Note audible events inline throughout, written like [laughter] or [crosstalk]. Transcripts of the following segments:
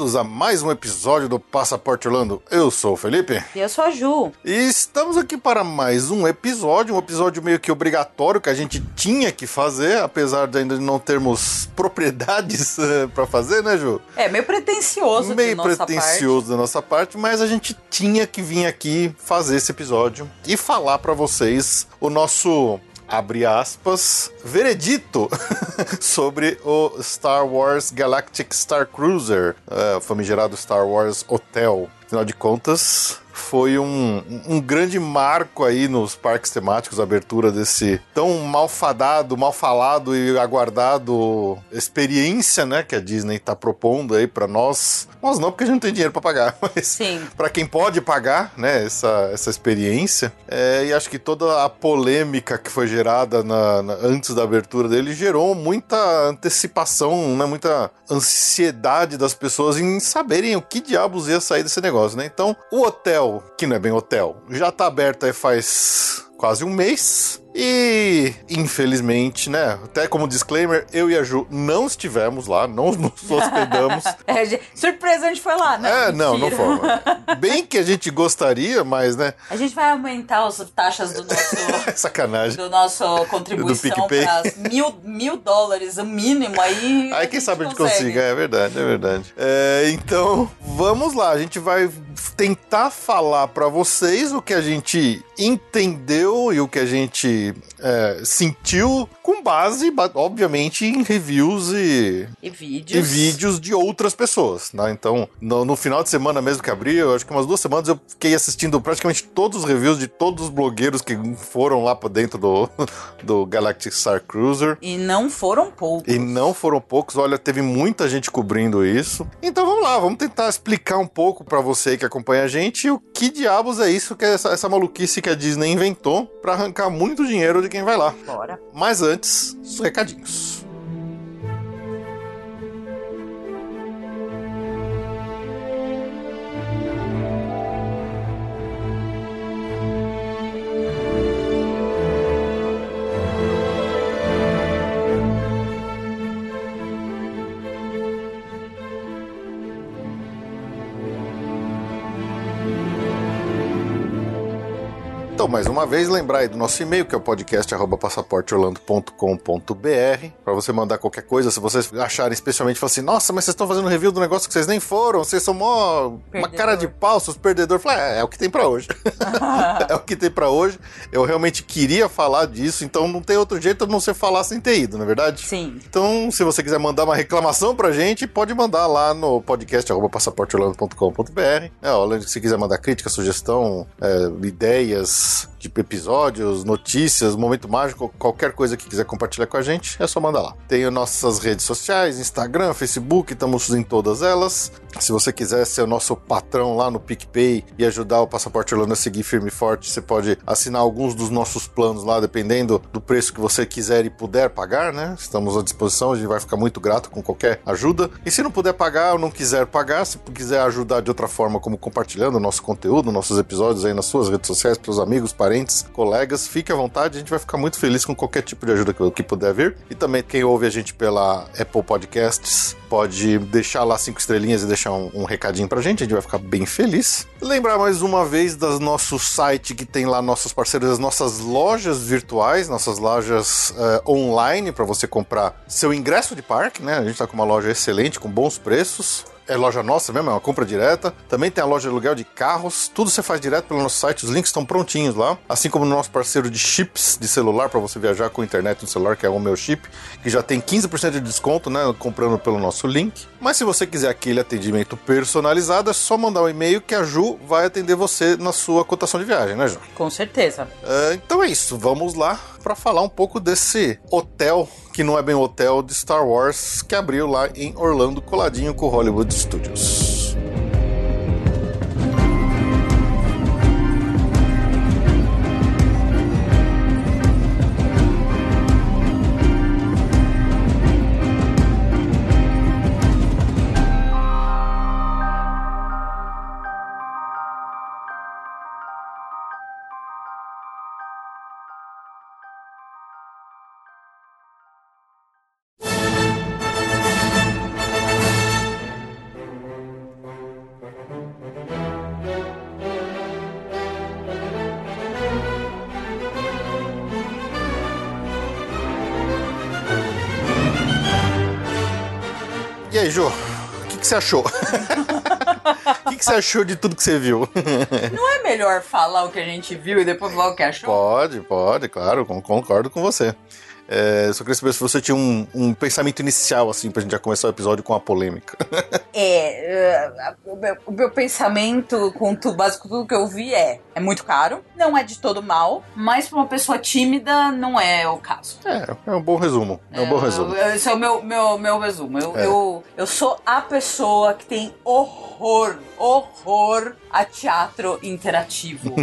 Bem-vindos a mais um episódio do Passaporte Orlando. Eu sou o Felipe. E eu sou a Ju. E estamos aqui para mais um episódio, um episódio meio que obrigatório que a gente tinha que fazer, apesar de ainda não termos [laughs] propriedades uh, para fazer, né, Ju? É, meio pretencioso Meio pretencioso da nossa parte, mas a gente tinha que vir aqui fazer esse episódio e falar para vocês o nosso abre aspas, veredito [laughs] sobre o Star Wars Galactic Star Cruiser, uh, famigerado Star Wars Hotel. Afinal de contas, foi um, um grande marco aí nos parques temáticos, a abertura desse tão malfadado, mal falado e aguardado experiência, né, que a Disney está propondo aí para nós. Nós não, porque a gente não tem dinheiro para pagar, [laughs] mas para quem pode pagar, né, essa, essa experiência. É, e acho que toda a polêmica que foi gerada na, na, antes da abertura dele gerou muita antecipação, né, muita ansiedade das pessoas em saberem o que diabos ia sair desse negócio, né? Então, o hotel, que não é bem hotel, já tá aberto aí faz quase um mês. E, infelizmente, né? Até como disclaimer, eu e a Ju não estivemos lá, não [laughs] nos hospedamos. [laughs] é, surpresa, a gente foi lá, né? É, não, não foi. [laughs] Bem que a gente gostaria, mas, né? A gente vai aumentar as taxas do nosso. Sacanagem. Do nosso contribuição para mil, mil dólares, o mínimo aí. Aí quem sabe a gente consiga, é verdade, é verdade. É, então, vamos lá, a gente vai tentar falar para vocês o que a gente entendeu e o que a gente é, sentiu com base, obviamente, em reviews e, e, vídeos. e vídeos de outras pessoas. Né? Então, no, no, final de semana mesmo que abriu, acho que umas duas semanas eu fiquei assistindo praticamente todos os reviews de todos os blogueiros que foram lá para dentro do, [laughs] do Galactic Star Cruiser. E não foram poucos. E não foram poucos. Olha, teve muita gente cobrindo isso. Então vamos lá, vamos tentar explicar um pouco para você que acompanha a gente o que diabos é isso, que é essa, essa maluquice que a Disney inventou para arrancar muito dinheiro de quem vai lá. Bora. Mas antes, os recadinhos. Então, mais uma vez, lembrar aí do nosso e-mail, que é o podcast passaporteorlando.com.br, para você mandar qualquer coisa. Se vocês acharem especialmente, falar assim, nossa, mas vocês estão fazendo review do negócio que vocês nem foram, vocês são mó uma cara de pau, seus perdedores. Falei, é, é o que tem para hoje. [laughs] é o que tem para hoje. Eu realmente queria falar disso, então não tem outro jeito de não ser falar sem ter ido, não é verdade? Sim. Então, se você quiser mandar uma reclamação pra gente, pode mandar lá no podcast passaporteorlando.com.br. É, ó, se quiser mandar crítica, sugestão, é, ideias, Peace. De episódios, notícias, momento mágico, qualquer coisa que quiser compartilhar com a gente, é só mandar lá. Tem nossas redes sociais, Instagram, Facebook, estamos em todas elas. Se você quiser ser o nosso patrão lá no PicPay e ajudar o Passaporte Orlando a seguir firme e forte, você pode assinar alguns dos nossos planos lá, dependendo do preço que você quiser e puder pagar, né? Estamos à disposição, a gente vai ficar muito grato com qualquer ajuda. E se não puder pagar ou não quiser pagar, se quiser ajudar de outra forma, como compartilhando o nosso conteúdo, nossos episódios aí nas suas redes sociais, para os amigos amigos, parentes, colegas, fique à vontade, a gente vai ficar muito feliz com qualquer tipo de ajuda que, que puder vir. E também quem ouve a gente pela Apple Podcasts pode deixar lá cinco estrelinhas e deixar um, um recadinho pra gente, a gente vai ficar bem feliz. Lembrar mais uma vez do nosso site que tem lá nossos parceiros, as nossas lojas virtuais, nossas lojas uh, online para você comprar seu ingresso de parque, né? A gente tá com uma loja excelente, com bons preços é loja nossa mesmo, é uma compra direta. Também tem a loja de aluguel de carros. Tudo você faz direto pelo nosso site, os links estão prontinhos lá. Assim como no nosso parceiro de chips de celular para você viajar com internet no celular, que é o meu chip, que já tem 15% de desconto, né, comprando pelo nosso link. Mas se você quiser aquele atendimento personalizado, é só mandar um e-mail que a Ju vai atender você na sua cotação de viagem, né, Ju? Com certeza. Uh, então é isso, vamos lá para falar um pouco desse hotel que não é bem hotel de Star Wars que abriu lá em Orlando, coladinho com o Hollywood Studios. Você achou? O [laughs] que, que, você achou de tudo que você viu? [laughs] Não é melhor falar o que a gente viu e depois falar o que achou? Pode, pode, claro, concordo com você. É, só queria saber se você tinha um, um, pensamento inicial, assim, pra gente já começar o episódio com a polêmica. [laughs] é, uh, o, meu, o, meu, pensamento com tudo, básico tudo que eu vi é, é muito caro, não é de todo mal, mas pra uma pessoa tímida não é o caso. É, é um bom resumo, é um bom é, resumo. Esse é o meu, meu, meu resumo. Eu, é. eu, eu sou a pessoa que tem horror, horror a teatro interativo. [laughs]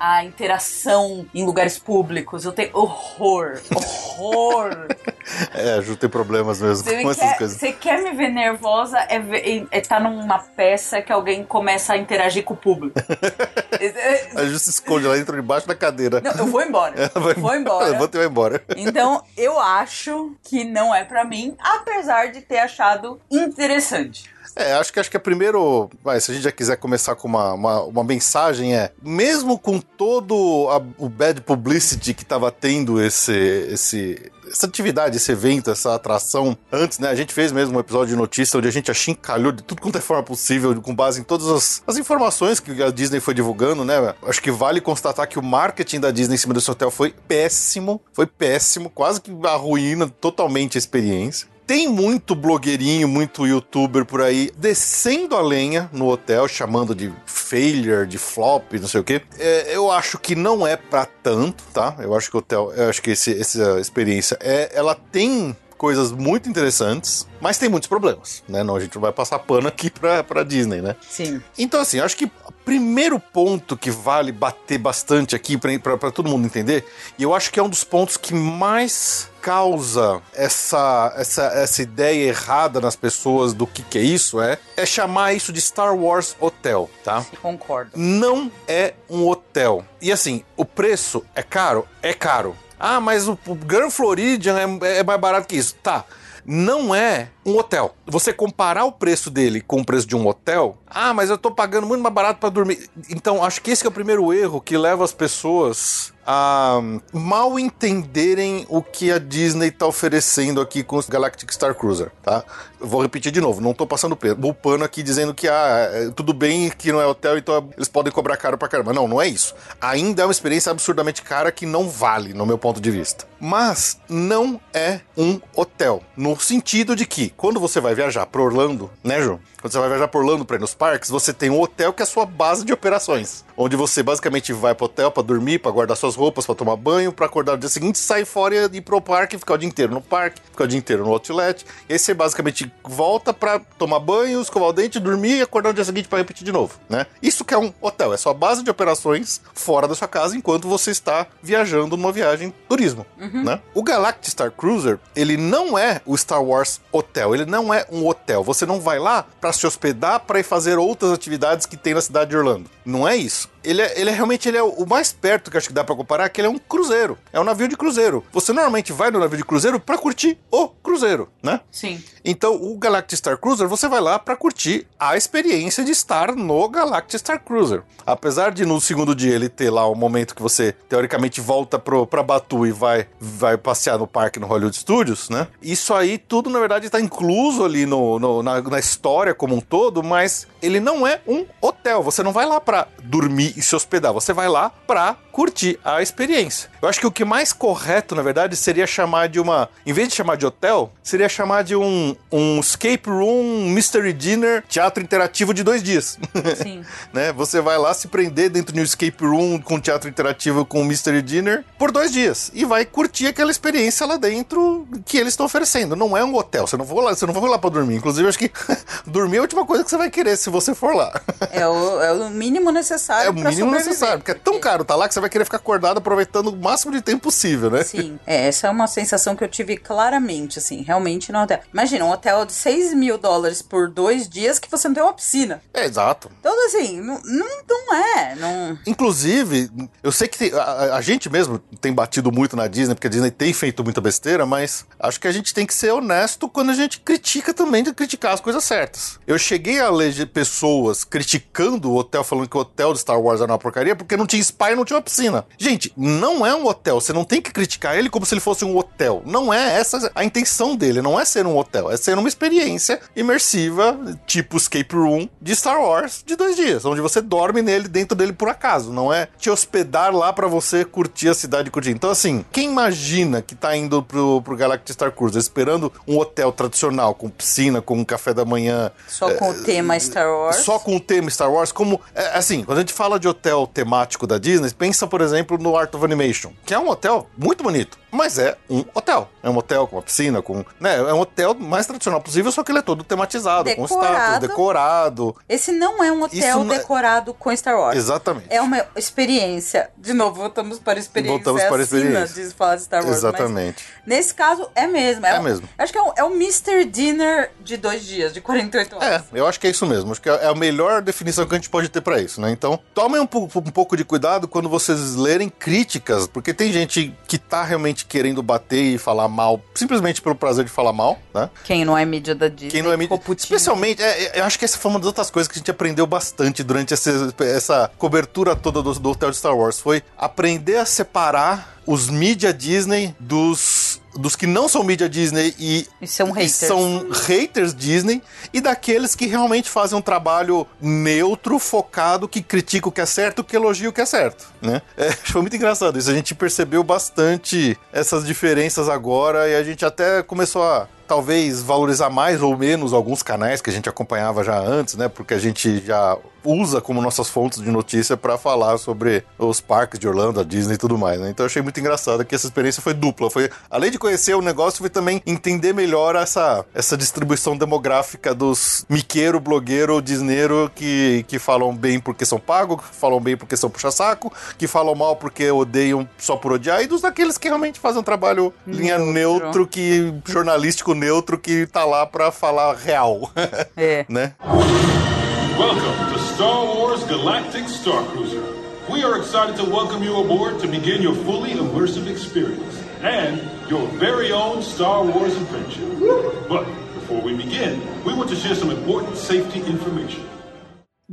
a interação em lugares públicos. Eu tenho horror, horror. [laughs] é, a Ju tem problemas mesmo você com quer, essas coisas. Você quer me ver nervosa é, é, é tá numa peça que alguém começa a interagir com o público. [laughs] a Ju se esconde lá dentro debaixo da cadeira. Não, eu vou embora. Ela vai, vou embora. Eu vou embora. Então, eu acho que não é para mim, apesar de ter achado interessante. É, acho que acho que é primeiro, vai, se a gente já quiser começar com uma, uma, uma mensagem é, mesmo com todo a, o bad publicity que estava tendo esse esse essa atividade, esse evento, essa atração antes, né? A gente fez mesmo um episódio de notícia onde a gente achincalhou de tudo quanto é forma possível, com base em todas as, as informações que a Disney foi divulgando, né? Acho que vale constatar que o marketing da Disney em cima desse hotel foi péssimo, foi péssimo, quase que arruína totalmente a experiência tem muito blogueirinho, muito youtuber por aí descendo a lenha no hotel, chamando de failure, de flop, não sei o que. É, eu acho que não é para tanto, tá? Eu acho que o hotel, eu acho que esse, essa experiência é, ela tem coisas muito interessantes, mas tem muitos problemas, né? Não, a gente não vai passar pano aqui [laughs] pra, pra Disney, né? Sim. Então, assim, acho que o primeiro ponto que vale bater bastante aqui para todo mundo entender, e eu acho que é um dos pontos que mais causa essa, essa, essa ideia errada nas pessoas do que, que é isso, é, é chamar isso de Star Wars Hotel, tá? Concordo. Não é um hotel. E assim, o preço é caro? É caro. Ah, mas o, Grand Floridian é, é mais barato que isso. Tá não é um hotel. Você comparar o preço dele com o preço de um hotel, ah, mas eu tô pagando muito mais barato para dormir. Então, acho que esse é o primeiro erro que leva as pessoas a mal entenderem o que a Disney tá oferecendo aqui com os Galactic Star Cruiser, tá? Vou repetir de novo, não tô passando o pano aqui dizendo que ah, é, tudo bem que não é hotel, então eles podem cobrar caro pra caramba. Não, não é isso. Ainda é uma experiência absurdamente cara que não vale, no meu ponto de vista. Mas não é um hotel, no sentido de que quando você vai viajar para Orlando, né, João? Quando você vai viajar por Orlando para ir nos parques, você tem um hotel que é a sua base de operações, onde você basicamente vai pro hotel para dormir, para guardar suas roupas para tomar banho, para acordar no dia seguinte, sair fora e ir pro parque, ficar o dia inteiro no parque, ficar o dia inteiro no outlet. E aí você basicamente volta para tomar banho, escovar o dente, dormir e acordar no dia seguinte para repetir de novo, né? Isso que é um hotel, é sua base de operações fora da sua casa enquanto você está viajando numa viagem turismo, uhum. né? O Galactic Star Cruiser, ele não é o Star Wars Hotel, ele não é um hotel. Você não vai lá para se hospedar para ir fazer outras atividades que tem na cidade de Orlando. Não é isso ele é, ele é realmente ele é o mais perto que acho que dá para comparar, que ele é um cruzeiro. É um navio de cruzeiro. Você normalmente vai no navio de cruzeiro para curtir o cruzeiro, né? Sim. Então, o Galactic Star Cruiser, você vai lá para curtir a experiência de estar no Galactic Star Cruiser. Apesar de no segundo dia ele ter lá o um momento que você teoricamente volta pro, pra Batu e vai, vai passear no parque no Hollywood Studios, né? Isso aí tudo, na verdade, está incluso ali no, no na, na história como um todo, mas ele não é um hotel. Você não vai lá para dormir e, se hospedar. Você vai lá pra curtir a experiência. Eu acho que o que mais correto, na verdade, seria chamar de uma. Em vez de chamar de hotel, seria chamar de um, um escape room, mystery dinner, teatro interativo de dois dias. [laughs] Sim. né? Você vai lá se prender dentro de um escape room com teatro interativo com mystery dinner por dois dias. E vai curtir aquela experiência lá dentro que eles estão oferecendo. Não é um hotel. Você não vai lá, você não vai lá pra dormir. Inclusive, acho que [laughs] dormir é a última coisa que você vai querer se você for lá. é, o, é o mínimo necessário. É o mínimo necessário, porque é tão caro tá lá que você vai querer ficar acordado aproveitando o máximo de tempo possível, né? Sim, é, essa é uma sensação que eu tive claramente, assim, realmente no hotel. Imagina, um hotel de 6 mil dólares por dois dias que você não tem uma piscina. É, exato. Então, assim, não, não, não é. Não... Inclusive, eu sei que tem, a, a, gente mesmo tem batido muito na Disney, porque a Disney tem feito muita besteira, mas acho que a gente tem que ser honesto quando a gente critica também de criticar as coisas certas. Eu cheguei a ler pessoas criticando o hotel, falando que o hotel de Star Wars Wars era uma porcaria porque não tinha spa e não tinha uma piscina. Gente, não é um hotel. Você não tem que criticar ele como se ele fosse um hotel. Não é essa a intenção dele. Não é ser um hotel. É ser uma experiência imersiva, tipo escape room de Star Wars de dois dias, onde você dorme nele, dentro dele por acaso. Não é te hospedar lá para você curtir a cidade e curtir. Então, assim, quem imagina que tá indo pro, pro Galactic Star Cruiser esperando um hotel tradicional, com piscina, com um café da manhã. Só com é, o tema Star Wars. Só com o tema Star Wars, como. É, assim, quando a gente fala de hotel temático da Disney, pensa, por exemplo, no Art of Animation, que é um hotel muito bonito, mas é um hotel. É um hotel com uma piscina, com. Né, é um hotel mais tradicional possível, só que ele é todo tematizado, decorado. com estátuas, decorado. Esse não é um hotel é- decorado é... com Star Wars. Exatamente. É uma experiência. De novo, voltamos para a experiência. Voltamos para a experiência. De falar de Star Wars. Exatamente. nesse caso, é mesmo. É, é um, mesmo. Acho que é um, é um Mr. Dinner de dois dias, de 48 horas. É, eu acho que é isso mesmo. Acho que é a melhor definição que a gente pode ter para isso, né? Então, tomem um, um pouco de cuidado quando vocês lerem críticas, porque tem gente que tá realmente querendo bater e falar mal, simplesmente pelo prazer de falar mal, né? Quem não é mídia da Disney. Quem não é mídia. Especialmente, é, é, eu acho que essa foi uma das outras coisas que a gente aprendeu bastante durante essa, essa cobertura toda do, do Hotel de Star Wars. Foi aprender a separar os mídia Disney dos dos que não são mídia Disney e, e, são, haters. e são haters Disney e daqueles que realmente fazem um trabalho neutro, focado, que critica o que é certo, que elogia o que é certo, né? É, [laughs] foi muito engraçado isso. A gente percebeu bastante essas diferenças agora e a gente até começou a talvez valorizar mais ou menos alguns canais que a gente acompanhava já antes, né? Porque a gente já usa como nossas fontes de notícia para falar sobre os parques de Orlando, a Disney e tudo mais, né? Então eu achei muito engraçado que essa experiência foi dupla. Foi, além de conhecer o negócio, foi também entender melhor essa, essa distribuição demográfica dos miqueiro, blogueiro, disneiro que, que falam bem porque são pagos, que falam bem porque são puxa-saco, que falam mal porque odeiam só por odiar, e dos daqueles que realmente fazem um trabalho linha neutro, neutro que jornalístico neutro que tá lá para falar real. É. [laughs] né? Welcome to Star Wars Galactic Star Cruiser. We are excited to welcome you aboard to begin your fully immersive experience and your very own Star Wars adventure. But before we begin, we want to share some important safety information.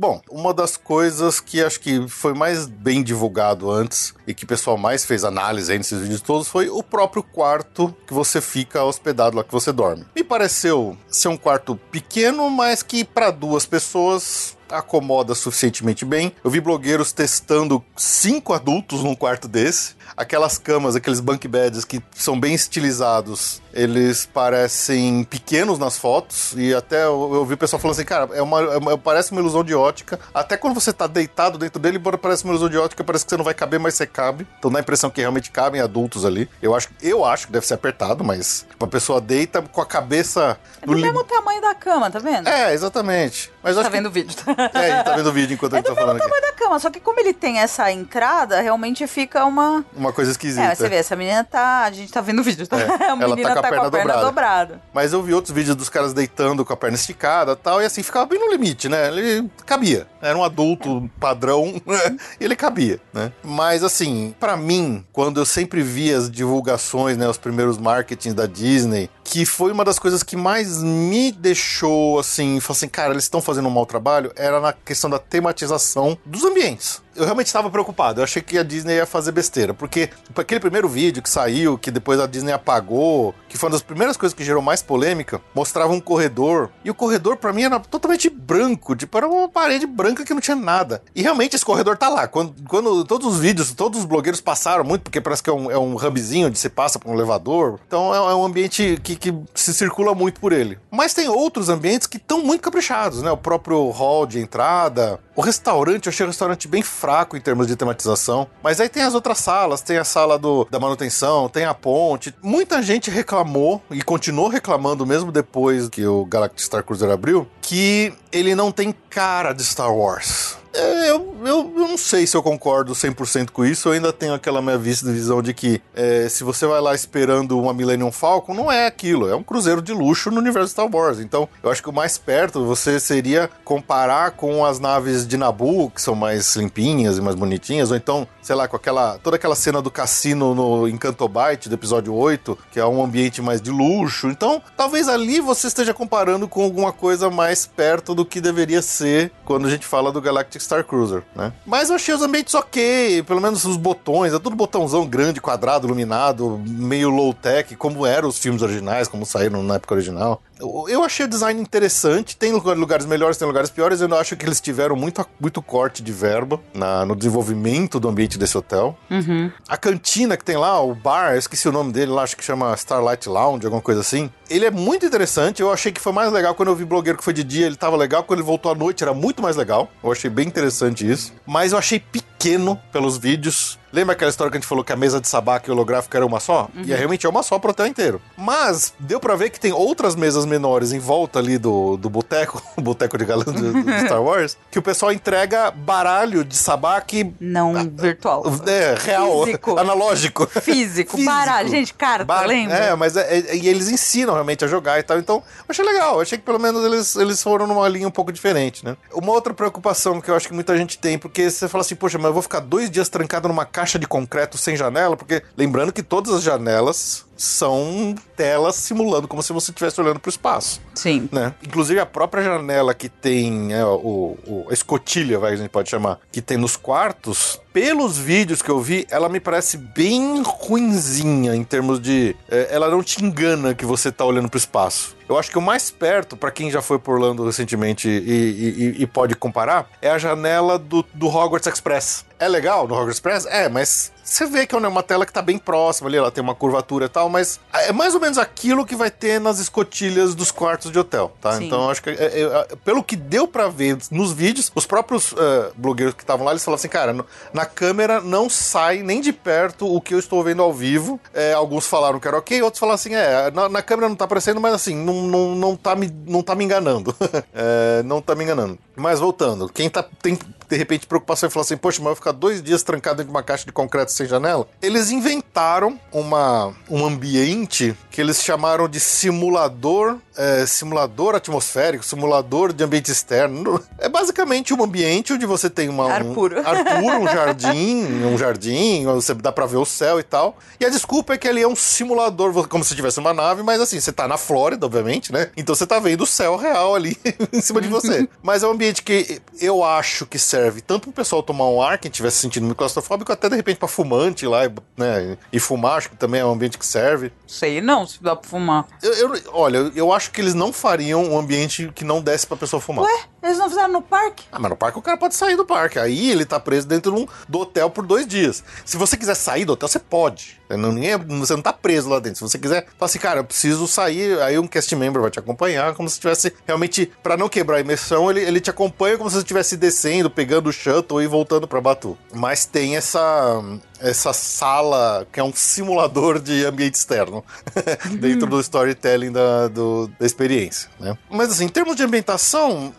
Bom, uma das coisas que acho que foi mais bem divulgado antes e que o pessoal mais fez análise aí nesses vídeos todos foi o próprio quarto que você fica hospedado lá que você dorme. Me pareceu ser um quarto pequeno, mas que para duas pessoas acomoda suficientemente bem. Eu vi blogueiros testando cinco adultos num quarto desse. Aquelas camas, aqueles bunk beds que são bem estilizados, eles parecem pequenos nas fotos. E até eu, eu vi o pessoal falando assim, cara, é uma, é uma, parece uma ilusão de ótica. Até quando você tá deitado dentro dele, parece uma ilusão de ótica, parece que você não vai caber, mas você cabe. Então dá a impressão que realmente cabem adultos ali. Eu acho, eu acho que deve ser apertado, mas tipo, a pessoa deita com a cabeça. É do mesmo tamanho da cama, tá vendo? É, exatamente. Mas tá vendo que... o vídeo. [laughs] É, ele tá vendo o vídeo enquanto é a gente tá falando aqui. É do tamanho da cama, só que como ele tem essa entrada, realmente fica uma... Uma coisa esquisita. É, você vê, essa menina tá... A gente tá vendo o vídeo, tá? É, [laughs] a menina ela tá com a, tá perna, com a perna dobrada. dobrada. Mas eu vi outros vídeos dos caras deitando com a perna esticada e tal, e assim, ficava bem no limite, né? Ele cabia. Era um adulto padrão, [laughs] ele cabia, né? Mas assim, para mim, quando eu sempre vi as divulgações, né, os primeiros marketings da Disney, que foi uma das coisas que mais me deixou assim, falei assim, cara, eles estão fazendo um mau trabalho, era na questão da tematização dos ambientes. Eu realmente estava preocupado. Eu achei que a Disney ia fazer besteira. Porque aquele primeiro vídeo que saiu, que depois a Disney apagou, que foi uma das primeiras coisas que gerou mais polêmica, mostrava um corredor. E o corredor, para mim, era totalmente branco. Tipo, era uma parede branca que não tinha nada. E realmente esse corredor tá lá. Quando, quando todos os vídeos, todos os blogueiros passaram muito, porque parece que é um, é um hubzinho onde você passa por um elevador. Então é, é um ambiente que, que se circula muito por ele. Mas tem outros ambientes que estão muito caprichados, né? O próprio hall de entrada. O restaurante, eu achei o restaurante bem fraco em termos de tematização. Mas aí tem as outras salas, tem a sala do, da manutenção, tem a ponte. Muita gente reclamou e continuou reclamando mesmo depois que o Galactic Star Cruiser abriu, que ele não tem cara de Star Wars. É, eu, eu, eu, não sei se eu concordo 100% com isso. Eu ainda tenho aquela minha visão de que é, se você vai lá esperando uma Millennium Falcon, não é aquilo. É um cruzeiro de luxo no universo Star Wars. Então, eu acho que o mais perto você seria comparar com as naves de Naboo, que são mais limpinhas e mais bonitinhas. Ou então, sei lá, com aquela toda aquela cena do cassino no Encantobyte do episódio 8, que é um ambiente mais de luxo. Então, talvez ali você esteja comparando com alguma coisa mais perto do que deveria ser quando a gente fala do Galactic Star Cruiser, né? Mas eu achei os ambientes ok, pelo menos os botões, é tudo botãozão grande, quadrado, iluminado, meio low-tech, como eram os filmes originais, como saíram na época original. Eu achei o design interessante, tem lugares melhores, tem lugares piores, eu acho que eles tiveram muito, muito corte de verba na, no desenvolvimento do ambiente desse hotel. Uhum. A cantina que tem lá, o bar, eu esqueci o nome dele lá, acho que chama Starlight Lounge, alguma coisa assim. Ele é muito interessante, eu achei que foi mais legal quando eu vi blogueiro que foi de dia, ele tava legal, quando ele voltou à noite era muito mais legal. Eu achei bem interessante isso. Mas eu achei pequeno pelos vídeos. Lembra aquela história que a gente falou que a mesa de sabaque holográfica era uma só? Uhum. E é, realmente é uma só pro hotel inteiro. Mas deu para ver que tem outras mesas menores em volta ali do, do boteco, o [laughs] boteco de galã do, do, [laughs] Star Wars, que o pessoal entrega baralho de sabaque. Não a, virtual. É, real, Físico. [laughs] analógico. Físico, Físico. baralho. Gente, cara, Bar lembra? É, mas é, é, e eles ensinam realmente a jogar e tal. Então, eu achei legal. Achei que pelo menos eles, eles foram numa linha um pouco diferente, né? Uma outra preocupação que eu acho que muita gente tem, porque você fala assim, poxa, mas eu vou ficar dois dias trancado numa caixa de concreto sem janela, porque lembrando que todas as janelas são telas simulando como se você estivesse olhando para o espaço. Sim. Né? Inclusive a própria janela que tem é, o, o, a escotilha, vai, a gente pode chamar, que tem nos quartos, pelos vídeos que eu vi, ela me parece bem ruinzinha em termos de. É, ela não te engana que você tá olhando pro espaço. Eu acho que o mais perto, para quem já foi por Orlando recentemente e, e, e, pode comparar, é a janela do, do Hogwarts Express. É legal no Hogwarts Express? É, mas você vê que é uma tela que tá bem próxima ali, ela tem uma curvatura e tal, mas é mais ou menos aquilo que vai ter nas escotilhas dos quartos de hotel, tá? Sim. Então acho que, é, é, pelo que deu para ver nos vídeos, os próprios uh, blogueiros que estavam lá, eles falaram assim, cara, no, na câmera não sai nem de perto o que eu estou vendo ao vivo. É, alguns falaram que era ok, outros falaram assim, é, na, na câmera não tá aparecendo, mas assim, não, não, não, tá, me, não tá me enganando. [laughs] é, não tá me enganando. Mas voltando, quem tá, tem de repente preocupação e falar assim, poxa, mas eu vou ficar dois dias trancado dentro de uma caixa de concreto sem janela? Eles inventaram uma, um ambiente que eles chamaram de simulador, é, simulador atmosférico, simulador de ambiente externo. [laughs] É basicamente um ambiente onde você tem uma, ar puro, um, ar puro, um [laughs] jardim, um jardim, você dá pra ver o céu e tal. E a desculpa é que ele é um simulador, como se tivesse uma nave, mas assim, você tá na Flórida, obviamente, né? Então você tá vendo o céu real ali [laughs] em cima de você. Mas é um ambiente que eu acho que serve tanto pro pessoal tomar um ar, quem estiver se sentindo muito claustrofóbico, até de repente pra fumante lá, né? E fumar, acho que também é um ambiente que serve. Sei não, se dá pra fumar. Eu, eu, olha, eu acho que eles não fariam um ambiente que não desse pra pessoa fumar. Ué? Eles não fizeram no parque? Ah, mas no parque o cara pode sair do parque. Aí ele tá preso dentro de um, do hotel por dois dias. Se você quiser sair do hotel, você pode. Não, ninguém, é, você não tá preso lá dentro. Se você quiser, fala assim, cara, eu preciso sair, aí um cast member vai te acompanhar, como se tivesse realmente, para não quebrar a imersão, ele, ele te acompanha como se você estivesse descendo, pegando o shuttle e voltando para Batu. Mas tem essa essa sala que é um simulador de ambiente externo [laughs] dentro do storytelling da, do, da experiência, né? Mas assim, em termos de ambientação,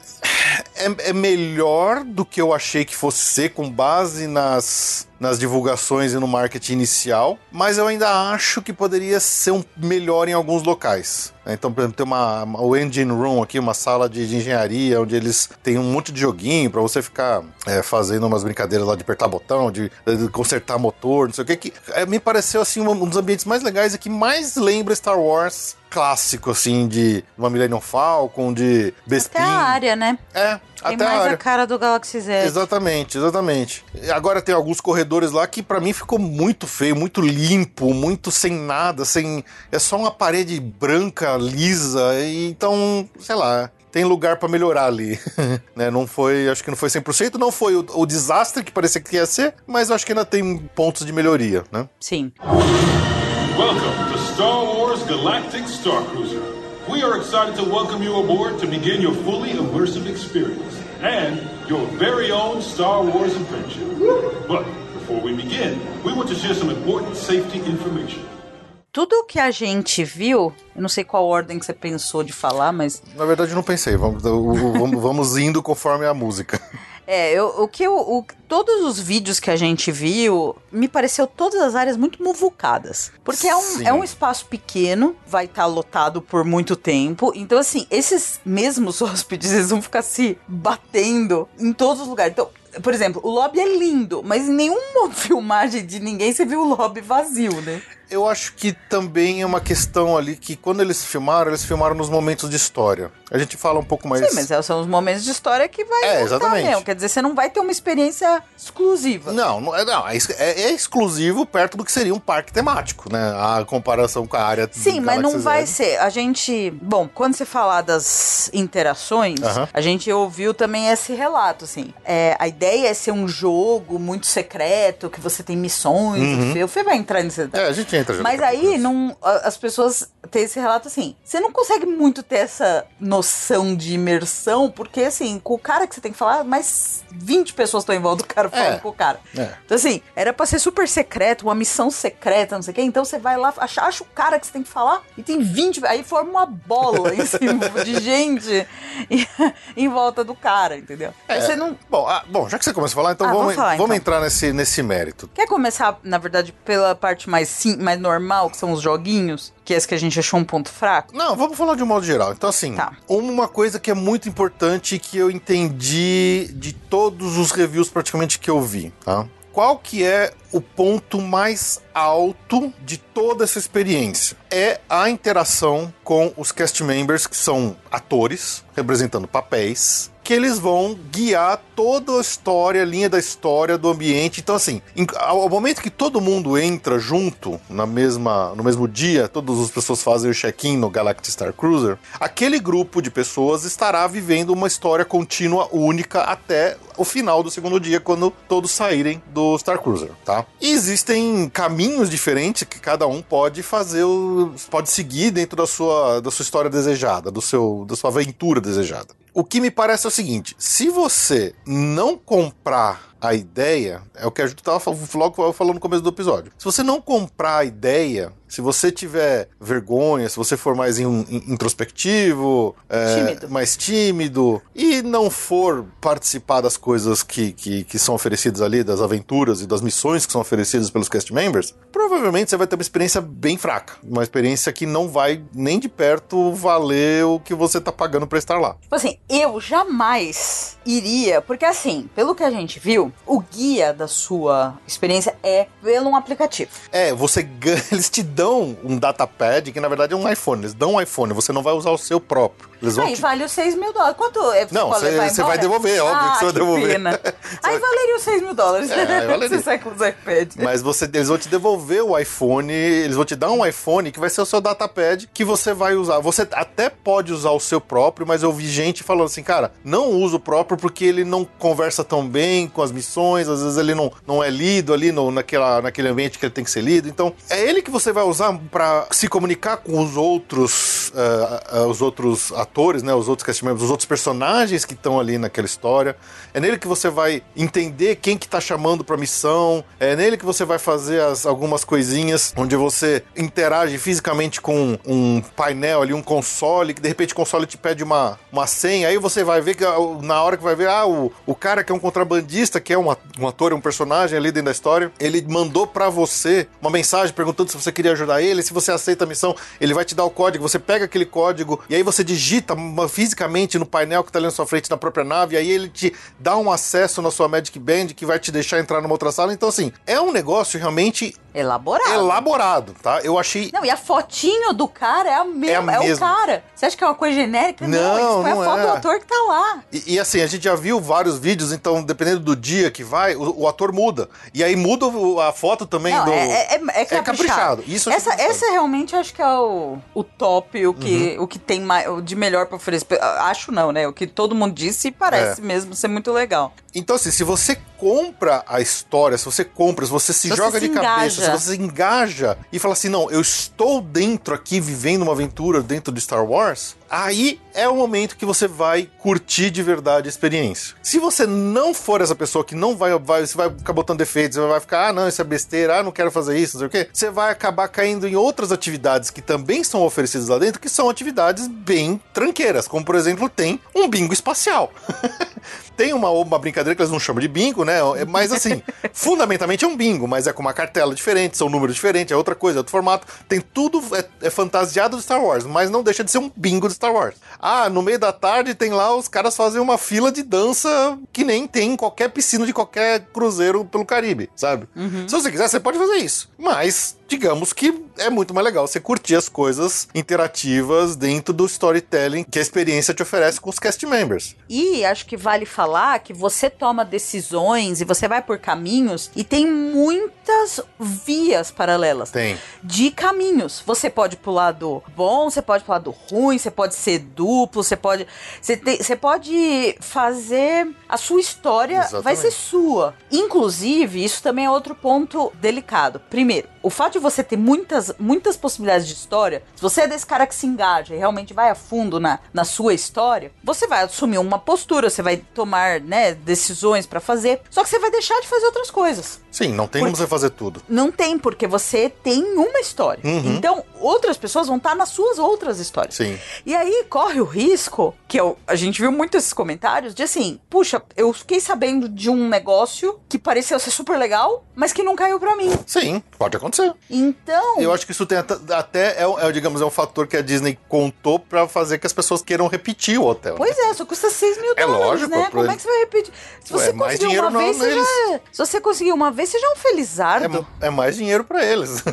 é, é melhor do que eu achei que fosse ser com base nas nas divulgações e no marketing inicial, mas eu ainda acho que poderia ser um melhor em alguns locais. Então, por exemplo, tem uma, uma o Engine Room aqui, uma sala de, de, engenharia, onde eles têm um monte de joguinho para você ficar é, fazendo umas brincadeiras lá de apertar botão, de, de consertar motor, não sei o que. que é, me pareceu assim um, um dos ambientes mais legais e que mais lembra Star Wars clássico, assim, de uma Millennium Falcon, de Bespin. Até a área, né? É, tem até mais a, área. a cara do Galaxy Z. Exatamente, exatamente. Agora tem alguns corredores lá que para mim ficou muito feio, muito limpo, muito sem nada, sem é só uma parede branca, lisa, e então, sei lá, tem lugar para melhorar ali. [laughs] né? Não foi, acho que não foi 100%, não foi o, o, desastre que parecia que ia ser, mas acho que ainda tem pontos de melhoria, né? Sim. Welcome to Star Wars Galactic Star Cruiser. We are excited to welcome you aboard to begin your fully immersive experience and your very own Star Wars adventure. But before we begin, we want to share some important safety information. Tudo que a gente viu, eu não sei qual ordem que você pensou de falar, mas. Na verdade, não pensei. Vamos, vamos, indo conforme a música. [laughs] É, eu, o que eu, o, todos os vídeos que a gente viu, me pareceu todas as áreas muito muvucadas. Porque é um, é um espaço pequeno, vai estar tá lotado por muito tempo. Então, assim, esses mesmos [laughs] hóspedes, eles vão ficar se batendo em todos os lugares. Então, por exemplo, o lobby é lindo, mas em nenhuma [laughs] filmagem de ninguém você viu o lobby vazio, né? Eu acho que também é uma questão ali que quando eles filmaram, eles filmaram nos momentos de história. A gente fala um pouco mais. Sim, mas são os momentos de história que vai. É, exatamente. Mesmo. Quer dizer, você não vai ter uma experiência exclusiva. Não, não, é, não é, é, é, exclusivo perto do que seria um parque temático, né? A comparação com a área. Sim, mas não vai ser. A gente. Bom, quando você falar das interações, uh -huh. a gente ouviu também esse relato, assim. É, a ideia é ser um jogo muito secreto, que você tem missões. Uh -huh. O Fê vai entrar nesse. É, a gente entra. Mas aí, não, as pessoas têm esse relato assim. Você não consegue muito ter essa noção de imersão, porque assim, com o cara que você tem que falar, mais 20 pessoas estão em volta do cara falando é. com o cara. É. Então, assim, era pra ser super secreto, uma missão secreta, não sei o quê. Então você vai lá, acha, acha o cara que você tem que falar e tem 20. Aí forma uma bola em [laughs] cima de gente [laughs] em volta do cara, entendeu? É. Você não. Bom, ah, bom, já que você começou a falar, então ah, vamos, vamos, falar, vamos então. entrar nesse, nesse mérito. Quer começar, na verdade, pela parte mais, sim, mais normal, que são os joguinhos? Que é esse que a gente achou um ponto fraco? Não, vamos falar de um modo geral. Então, assim, tá. uma coisa que é muito importante que eu entendi de todos os reviews praticamente que eu vi, tá? Qual que é o ponto mais alto de toda essa experiência? É a interação com os cast members, que são atores representando papéis, que eles vão guiar toda a história, a linha da história do ambiente. Então, assim, ao momento que todo mundo entra junto na mesma, no mesmo dia, todas as pessoas fazem o check-in no Galactic Star Cruiser, aquele grupo de pessoas estará vivendo uma história contínua, única, até o final do segundo dia, quando todos saírem do Star Cruiser, tá? E existem caminhos diferentes que cada um pode fazer, pode seguir dentro da sua, da sua história desejada, do seu, da sua aventura desejada. O que me parece é o seguinte: se você não comprar a ideia, é o que a gente estava logo falando no começo do episódio. Se você não comprar a ideia, se você tiver vergonha, se você for mais in, in, introspectivo, é, tímido. mais tímido e não for participar das coisas que, que, que, são oferecidas ali, das aventuras e das missões que são oferecidas pelos cast members, provavelmente você vai ter uma experiência bem fraca. Uma experiência que não vai nem de perto valer o que você tá pagando para estar lá. Tipo assim, eu jamais iria, porque assim, pelo que a gente viu, o guia da sua experiência é pelo um aplicativo. É, você [laughs] eles te dão um datapad que na verdade é um iPhone. Eles dão um iPhone, você não vai usar o seu próprio. Eles vão Aí te... vale os 6 mil dólares. Quanto é Não, você- vai devolver, é óbvio ah, que você vai devolver. Pena. [laughs] Aí valeria os 6 mil dólares. É, [laughs] valeria. você sai com os iPad. Mas você, eles vão te devolver o iPhone, eles vão te dar um iPhone que vai ser o seu datapad que você vai usar. Você até pode usar o seu próprio, mas eu vi gente falando assim, cara, não usa o próprio porque ele não conversa tão bem com as missões, às vezes ele não, não é lido ali no, naquela, naquele ambiente que ele tem que ser lido. Então, é ele que você vai usar para se comunicar com os outros, ah, ah, os outros atores, né, os outros cast members, os outros personagens que estão ali naquela história. É nele que você vai entender quem que tá chamando pra missão. É nele que você vai fazer as, algumas coisinhas onde você interage fisicamente com um painel ali, um console, que de repente o console te pede uma, uma senha. Aí você vai ver que ah, na hora que vai ver, ah, o, o cara que é um contrabandista, que é um, ator, um personagem ali dentro da história, ele mandou pra você uma mensagem perguntando se você queria ajudar ele, se você aceita a missão, ele vai te dar o código, você pega aquele código e aí você digita uma- fisicamente no painel que tá ali na sua frente na própria nave, e aí ele te dá um acesso na sua Magic Band que vai te deixar entrar numa outra sala. Então, assim, é um negócio realmente Elaborado. elaborado, tá? Eu achei. Não, e a fotinho do cara é a mesma, É é, a o mesma. cara. Você acha que é uma coisa genérica? Não, põem não a foto é. do ator que tá lá. E, e, assim, a gente já viu vários vídeos, então, dependendo do dia que vai, o, o ator muda. E aí muda o- a foto também Não, do. é, é, é, é caprichado. caprichado. Isso eu essa, achei essa realmente acho que é o, o top, o que, Uhum. o que tem mais, o de melhor pra oferecer. Acho não, né? O que todo mundo disse e parece É. mesmo ser muito legal. Então, assim, se você compra a história, se você compra, se você se você joga se de cabeça, se você se engaja e fala assim, não, eu estou dentro aqui, vivendo uma aventura dentro de Star Wars, aí é o momento que você vai curtir de verdade a experiência. Se você não for essa pessoa que não vai, vai você vai ficar botando defeitos, você vai ficar, ah, não, isso é besteira, ah, não quero fazer isso, não sei o quê, você vai acabar caindo em outras atividades que também são oferecidas lá dentro, que são atividades bem tranqueiras, como por exemplo, tem um bingo espacial. [laughs] Tem uma, uma brincadeira que eles não chamam de bingo, né? É- Mas assim, [laughs] fundamentalmente é um bingo, mas é com uma cartela diferente, são números diferentes, é outra coisa, é outro formato. Tem tudo, é, é fantasiado de Star Wars, mas não deixa de ser um bingo de Star Wars. Ah, no meio da tarde tem lá os caras fazem uma fila de dança que nem tem em qualquer piscina de qualquer cruzeiro pelo Caribe, sabe? Se você quiser, você pode fazer isso. Mas, digamos que é muito mais legal você curtir as coisas interativas dentro do storytelling que a experiência te oferece com os cast members. E acho que vale falar que você toma decisões e você vai por caminhos e tem muitas vias paralelas. Tem. De caminhos. Você pode pular do bom, você pode pular do ruim, você pode ser duplo, você pode. Você, te- você pode fazer. A sua história vai Exatamente. ser sua. Inclusive, isso também é outro ponto delicado. Primeiro, o fato de você ter muitas, muitas possibilidades de história, se você é desse cara que se engaja e realmente vai a fundo na, na sua história, você vai assumir uma postura, você vai tomar né, decisões pra fazer, só que você vai deixar de fazer outras coisas. Sim, não tem Por- como você fazer tudo. Não tem, porque você tem uma história. Uhum. Então, outras pessoas vão estar nas suas outras histórias. Sim. E aí corre o risco, que eu, a gente viu muito esses comentários, de assim, puxa, eu fiquei sabendo de um negócio que pareceu ser super legal, mas que não caiu pra mim. Sim, pode acontecer. Então, Eu acho que isso tem até, até é, é, digamos, é um fator que a Disney contou pra fazer que as pessoas queiram repetir o hotel. pois é, só custa 6 mil É dólares, lógico, né? Como é que você vai repetir? Se Ué, você conseguiu dinheiro uma vez, você já... Se você conseguiu uma vez, você já é um felizardo. É, é mais dinheiro pra eles.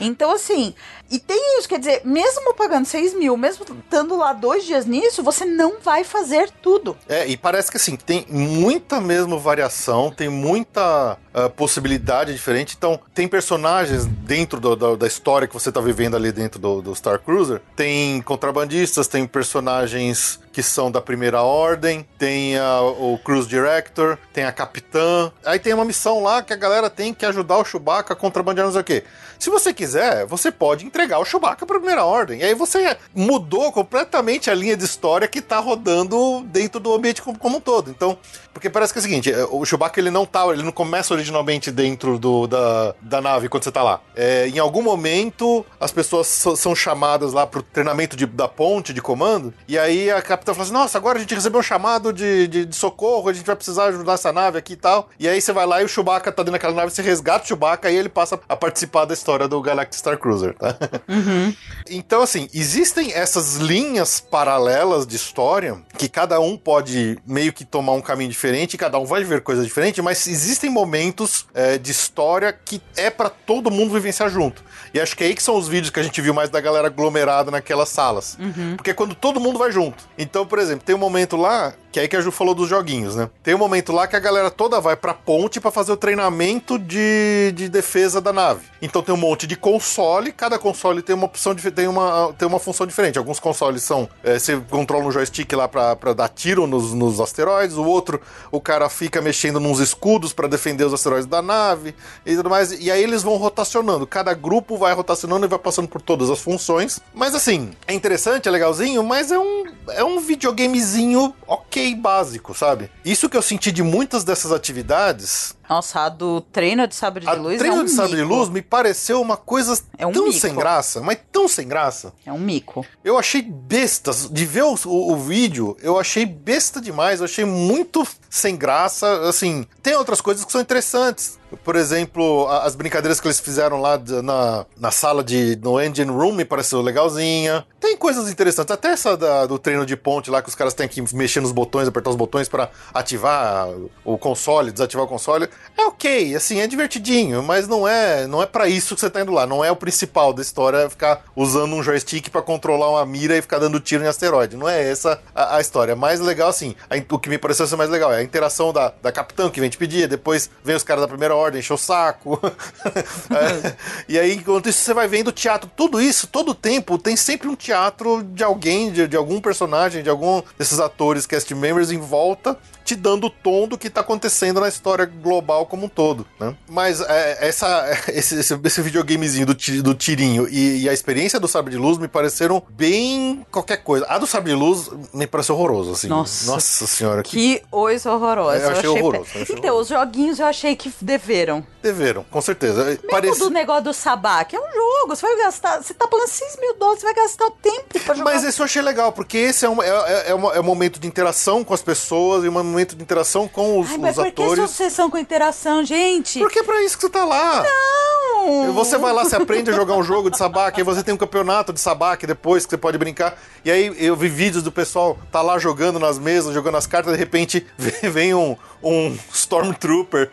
Então, assim, e tem isso, quer dizer, mesmo pagando 6 mil, mesmo estando lá dois dias nisso, você não vai fazer tudo. É, e parece que assim, tem muita mesmo variação, tem muita ah, possibilidade diferente. Então, tem personagens dentro do- do- da história que você tá vivendo ali dentro do, do Star Cruiser. Tem contrabandistas, tem personagens que são da primeira ordem, tem a- o Cruise Director, tem a Capitã. Aí tem uma missão lá que a galera tem que ajudar o Chewbacca a contrabandear não sei o quê. Se você quiser, você pode entregar o Chewbacca pra primeira ordem. E aí você mudou completamente a linha de história que tá rodando dentro do ambiente como, como um todo. Então, porque parece que é o seguinte, é, o Chewbacca ele não tá, ele não começa originalmente dentro do, da, da nave quando você tá lá. É, em algum momento, as pessoas so- são chamadas lá pro treinamento de- da ponte de comando, e aí a, capitão fala assim: Nossa, agora a gente recebeu um chamado de, de, de, socorro, a gente vai precisar ajudar essa nave aqui e tal. E aí você vai lá e o Chewbacca tá dentro daquela nave, você resgata o Chewbacca e ele passa a participar da história do Galactic Star Cruiser, tá? Uhum. Então, assim, existem essas linhas paralelas de história que cada um pode meio que tomar um caminho diferente, cada um vai ver coisas diferentes, mas existem momentos é, de história que é para todo mundo vivenciar junto. E acho que é aí que são os vídeos que a gente viu mais da galera aglomerada naquelas salas. Uhum. Porque é quando todo mundo vai junto. Então, por exemplo, tem um momento lá, que é aí que a Ju falou dos joguinhos, né? Tem um momento lá que a galera toda vai pra ponte para fazer o treinamento de, de defesa da nave. Então tem um monte de console, cada console tem uma opção de, tem uma, tem uma função diferente. Alguns consoles são. É, você controla um joystick lá pra, pra dar tiro nos, nos asteroides, o outro, o cara fica mexendo nos escudos para defender os asteroides da nave e tudo mais. E aí eles vão rotacionando. Cada grupo vai rotacionando e vai passando por todas as funções. Mas assim, é interessante, é legalzinho, mas é um, é um videogamezinho ok básico, sabe? Isso que eu senti de muitas dessas atividades nossa, a do treino de sabre de a luz. treino é um de sabre mico. de luz me pareceu uma coisa é um tão mico. sem graça, mas tão sem graça. É um mico. Eu achei bestas. De ver o, o, o, vídeo, eu achei besta demais. Eu achei muito sem graça. Assim, tem outras coisas que são interessantes. Por exemplo, as brincadeiras que eles fizeram lá na, na sala de. no Engine Room me pareceu legalzinha. Tem coisas interessantes. Até essa da, do treino de ponte lá que os caras têm que mexer nos botões, apertar os botões para ativar o console, desativar o console. É ok, assim, é divertidinho, mas não é não é para isso que você tá indo lá. Não é o principal da história é ficar usando um joystick para controlar uma mira e ficar dando tiro em asteroide. Não é essa a, a história. Mais legal, assim, a, o que me pareceu ser mais legal é a interação da, da capitã que vem te pedir, depois vem os caras da primeira ordem, encher o saco. [laughs] é, e aí, enquanto isso, você vai vendo teatro. Tudo isso, todo tempo, tem sempre um teatro de alguém, de, de algum personagem, de algum desses atores, cast members em volta te dando o tom do que tá acontecendo na história global como um todo, né? Mas é, essa, [laughs] esse, esse, videogamezinho do, do tirinho e, e, a experiência do Sabre de Luz me pareceram bem qualquer coisa. A do Sabre de Luz me pareceu horroroso, assim. Nossa, Nossa senhora. Que, que coisa horrorosa. É, eu achei, eu achei horroroso. Eu achei então, horroroso. os joguinhos eu achei que deveram. Deveram, com certeza. Mesmo Parece... do negócio do Sabak, é um jogo, você vai gastar, você tá pagando 6 mil dólares, você vai gastar o tempo pra jogar. Mas esse eu achei legal, porque esse é um, é, é, é, um, é um momento de interação com as pessoas e um momento de interação com os, Ai, mas os por atores. que obsessão com interação, gente? Porque é pra isso que você tá lá. Não! Você vai lá, você aprende a jogar um jogo de sabaque, aí você tem um campeonato de sabaque depois que você pode brincar. E aí eu vi vídeos do pessoal tá lá jogando nas mesas, jogando as cartas, de repente [laughs] vem um, um Stormtrooper,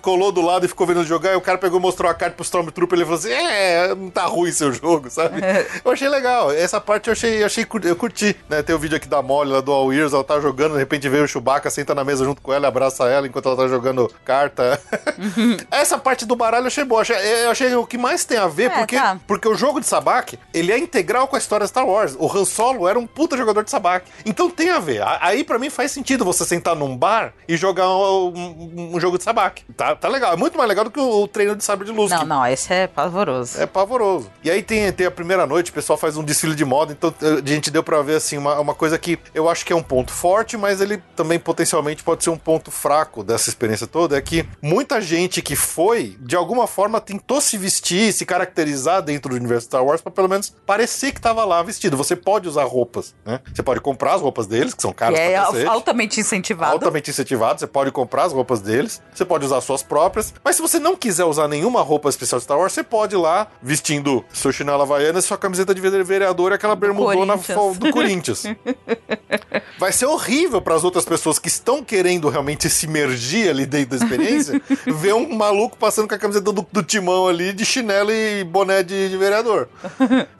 colou do lado e ficou vendo jogar, e o cara pegou e mostrou a carta pro Stormtrooper, ele falou assim, é, não tá ruim seu jogo, sabe? eu achei legal, essa parte eu achei, eu achei, eu curti, né? Tem o vídeo aqui da Molly, lá do All Ears, ela tá jogando, de repente veio o Chewbacca, senta na mesa junto com ela, abraça ela enquanto ela tá jogando carta. [laughs] essa parte do baralho eu achei boa, eu achei o que mais tem a ver, É, porque, tá. porque o jogo de sabaque, ele é integral com a história Star Wars. O Han Solo era um puta jogador de sabaque. Então tem a ver. Aí pra mim faz sentido você sentar num bar e jogar um, um- jogo de sabaque. Tá, tá legal. É muito mais legal do que o, o treino de sabre de luz. Não, que não, esse é pavoroso. É pavoroso. E aí tem, tem a primeira noite, o pessoal faz um desfile de moda, então eh, a gente deu pra ver assim uma, uma coisa que eu acho que é um ponto forte, mas ele também potencialmente pode ser um ponto fraco dessa experiência toda, é que muita gente que foi, de alguma forma, tentou se vestir, se caracterizar dentro do universo Star Wars pra pelo menos parecer que tava lá vestido. Você pode usar roupas, né? Você pode comprar as roupas deles, que são caras é cacete altamente incentivado. altamente incentivado, você pode comprar as roupas deles, você pode usar suas próprias, mas se você não quiser usar nenhuma roupa especial de Star Wars, você pode ir lá vestindo seu chinelo havaiana, sua camiseta de vereador e aquela bermudona do Corinthians. [laughs] Vai ser horrível para as outras pessoas que estão querendo realmente se imergir ali dentro experiência, ver um maluco passando com a camiseta do, do timão ali de chinelo e boné de, de vereador.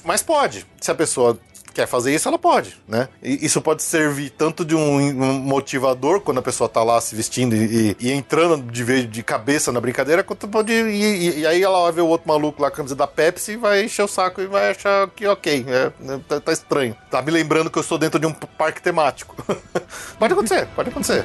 Mas pode. Se a pessoa quer fazer isso, ela pode, né? E isso pode servir tanto de um, motivador quando a pessoa tá lá se vestindo e, e entrando de vez de cabeça na brincadeira, quanto pode e, e- aí ela vai ver o outro maluco lá a camisa da Pepsi e vai encher o saco e vai achar que ok, é, é, tá, tá estranho. Tá me lembrando que eu estou dentro de um parque temático. [laughs] pode acontecer, pode acontecer.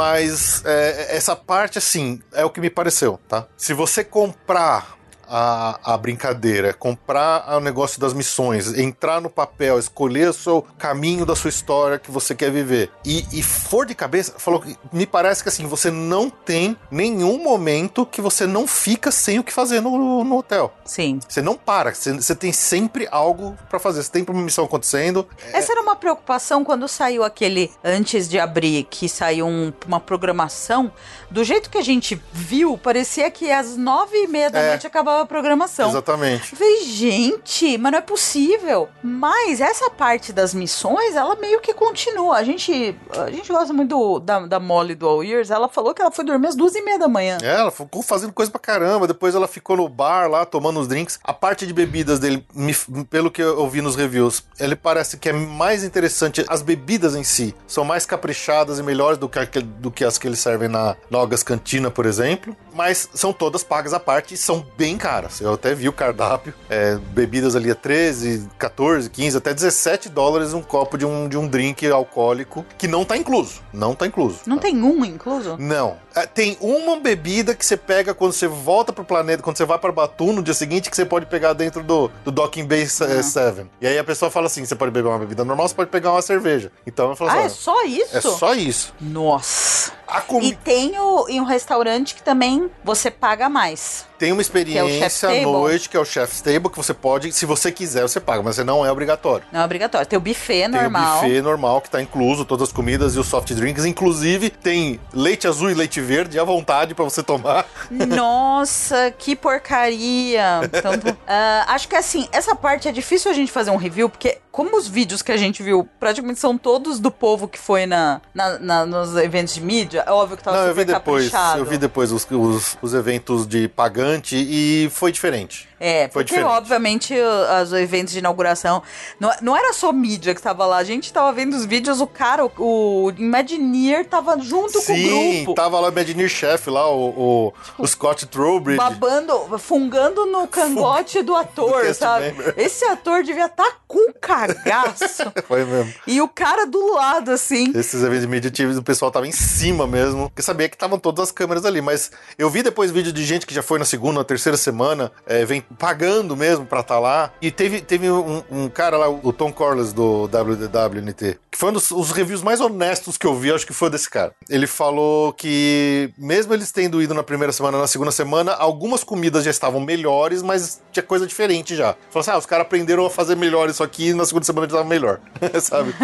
Mas é, essa parte, assim, é o que me pareceu, tá? Se você comprar a, a brincadeira, comprar o negócio das missões, entrar no papel, escolher o seu caminho da sua história que você quer viver e, e for de cabeça, falou que me parece que assim, você não tem nenhum momento que você não fica sem o que fazer no, no hotel. Sim. Você não para, você, você tem sempre algo para fazer, você tem uma missão acontecendo. Essa é... era uma preocupação quando saiu aquele, antes de abrir, que saiu um, uma programação, do jeito que a gente viu, parecia que às nove e meia da é. noite acabava a programação. Exatamente. Eu falei, gente, mas não é possível. Mas essa parte das missões, ela meio que continua. A gente, a gente gosta muito do, da, da Molly do All Years. Ela falou que ela foi dormir às duas e meia da manhã. É, ela ficou fazendo coisa pra caramba. Depois ela ficou no bar lá, tomando os drinks. A parte de bebidas dele, me, pelo que eu vi nos reviews, ele parece que é mais interessante. As bebidas em si são mais caprichadas e melhores do que, do que as que eles servem na Nogas Cantina, por exemplo. Mas são todas pagas à parte e são bem caras caras. Eu até vi o cardápio. É, bebidas ali a 13, 14, 15, até 17 dólares um copo de um, de um drink alcoólico que não tá incluso. Não tá incluso. Não tá? tem um incluso? Não. É, tem uma bebida que você pega quando você volta pro planeta, quando você vai para Batum no dia seguinte, que você pode pegar dentro do, do Docking Bay 7. Uhum. E aí a pessoa fala assim: você pode beber uma bebida normal, você pode pegar uma cerveja. Então eu falo ah, assim: é só isso? É só isso. Nossa. Com... E tem o, em um restaurante que também você paga mais. Tem uma experiência é à noite, que é o Chef's Table, que você pode, se você quiser, você paga, mas não é obrigatório. Não é obrigatório. Tem o buffet normal. Tem o buffet normal, que tá incluso, todas as comidas e os soft drinks. Inclusive, tem leite azul e leite verde à vontade para você tomar. Nossa, que porcaria. [laughs] Então, uh, acho que assim, essa parte é difícil a gente fazer um review, porque como os vídeos que a gente viu praticamente são todos do povo que foi na, na, na nos eventos de mídia, é óbvio que tava Não, eu vi depois, caprichado. Eu vi depois os, os, os eventos de pagante e foi diferente. É, Foi porque diferente. obviamente os eventos de inauguração não, não era só mídia que tava lá, a gente tava vendo os vídeos, o cara, o, o Imagineer tava junto Sim, com o grupo. tava lá o Imagineer chefe lá, o, o, tipo, o Scott Trowbridge. Babando, fungando no cangote do [laughs] ator, do sabe? Member. Esse ator devia estar tá com cagaço. [laughs] Foi mesmo. E o cara do lado, assim. Esses eventos de mídia, o pessoal tava em cima mesmo, porque sabia que estavam todas as câmeras ali, mas eu vi depois vídeo de gente que já foi na segunda, na terceira semana, é, vem pagando mesmo pra estar tá lá. E teve, teve um, um, cara lá, o Tom Corliss do WDWNT, que foi um dos os reviews mais honestos que eu vi, acho que foi desse cara. Ele falou que, mesmo eles tendo ido na primeira semana, na segunda semana, algumas comidas já estavam melhores, mas tinha coisa diferente já. Falou assim: ah, os caras aprenderam a fazer melhor isso aqui e na segunda semana já estava melhor, [laughs] sabe?